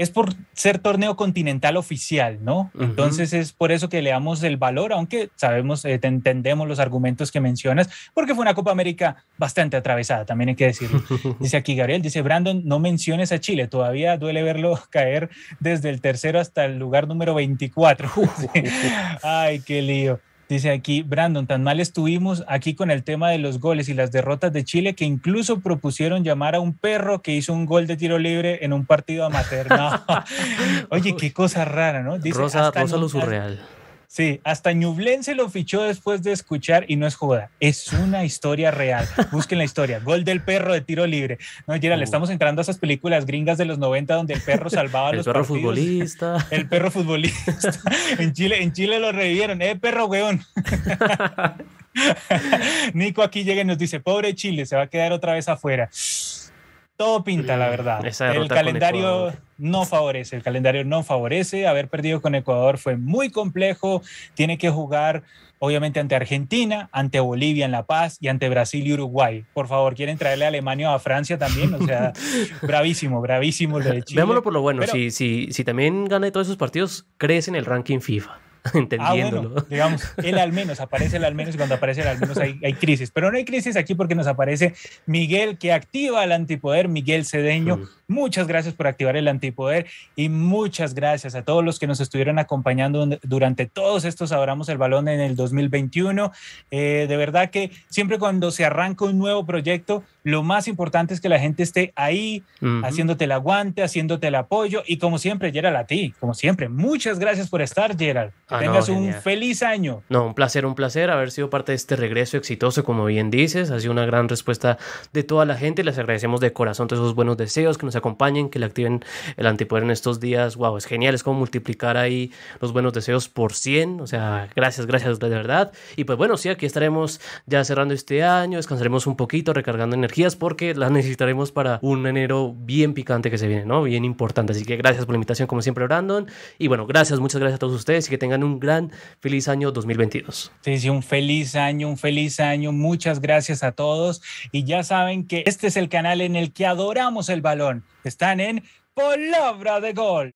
es por ser torneo continental oficial, ¿no? Entonces es por eso que le damos el valor, aunque sabemos, eh, entendemos los argumentos que mencionas, porque fue una Copa América bastante atravesada, también hay que decirlo. Dice aquí Gabriel, dice Brandon, no menciones a Chile, todavía duele verlo caer desde el tercero hasta el lugar número 24. Ay, qué lío. Dice aquí, Brandon, tan mal estuvimos aquí con el tema de los goles y las derrotas de Chile que incluso propusieron llamar a un perro que hizo un gol de tiro libre en un partido amateur. Oye, qué cosa rara, ¿no? Dice, Rosa, Rosa lo surreal. Sí, hasta Ñublense lo fichó después de escuchar y no es joda, es una historia real. Busquen la historia. Gol del perro de tiro libre. No, le uh. estamos entrando a esas películas gringas de los 90 donde el perro salvaba a los El perro futbolista. El perro futbolista. en Chile, en Chile lo revivieron. ¡Eh, perro weón! Nico aquí llega y nos dice, pobre Chile, se va a quedar otra vez afuera todo pinta, la verdad. el calendario no favorece, el calendario no favorece. Haber perdido con Ecuador fue muy complejo. Tiene que jugar, obviamente, ante Argentina, ante Bolivia en La Paz y ante Brasil y Uruguay. Por favor, quieren traerle a Alemania o a Francia también. O sea, bravísimo, bravísimo lo de Chile. Veámoslo por lo bueno. si, si, si también gana todos esos partidos, crece en el ranking FIFA. entendiéndolo. Ah, digamos, él al menos, aparece el al menos y cuando aparece el al menos hay, hay, crisis. Pero no hay crisis aquí porque nos aparece Miguel que activa el antipoder, Miguel Cedeño. Muchas gracias por activar el antipoder y muchas gracias a todos los que nos estuvieron acompañando durante todos estos Abramos el Balón en el 2021. Eh, de verdad que siempre cuando se arranca un nuevo proyecto, lo más importante es que la gente esté ahí, haciéndote el aguante, haciéndote el apoyo y como siempre, Gerald, a ti, como siempre. Muchas gracias por estar, Gerald. Que ah, tengas un feliz año. No, un placer, un placer haber sido parte de este regreso exitoso, como bien dices. Ha sido una gran respuesta de toda la gente. Les agradecemos de corazón todos esos buenos deseos, que nos acompañen, que le activen el antipoder en estos días. Wow, es genial, es como multiplicar ahí los buenos deseos por 100. O sea, gracias, gracias de verdad. Y pues bueno, sí, aquí estaremos ya cerrando este año, descansaremos un poquito, recargando energía porque las necesitaremos para un enero bien picante que se viene, ¿no? Bien importante. Así que gracias por la invitación, como siempre, Brandon. Y bueno, gracias, muchas gracias a todos ustedes y que tengan un gran, feliz año 2022. Sí, sí, un feliz año, un feliz año. Muchas gracias a todos. Y ya saben que este es el canal en el que adoramos el balón. Están en Palabra de Gol.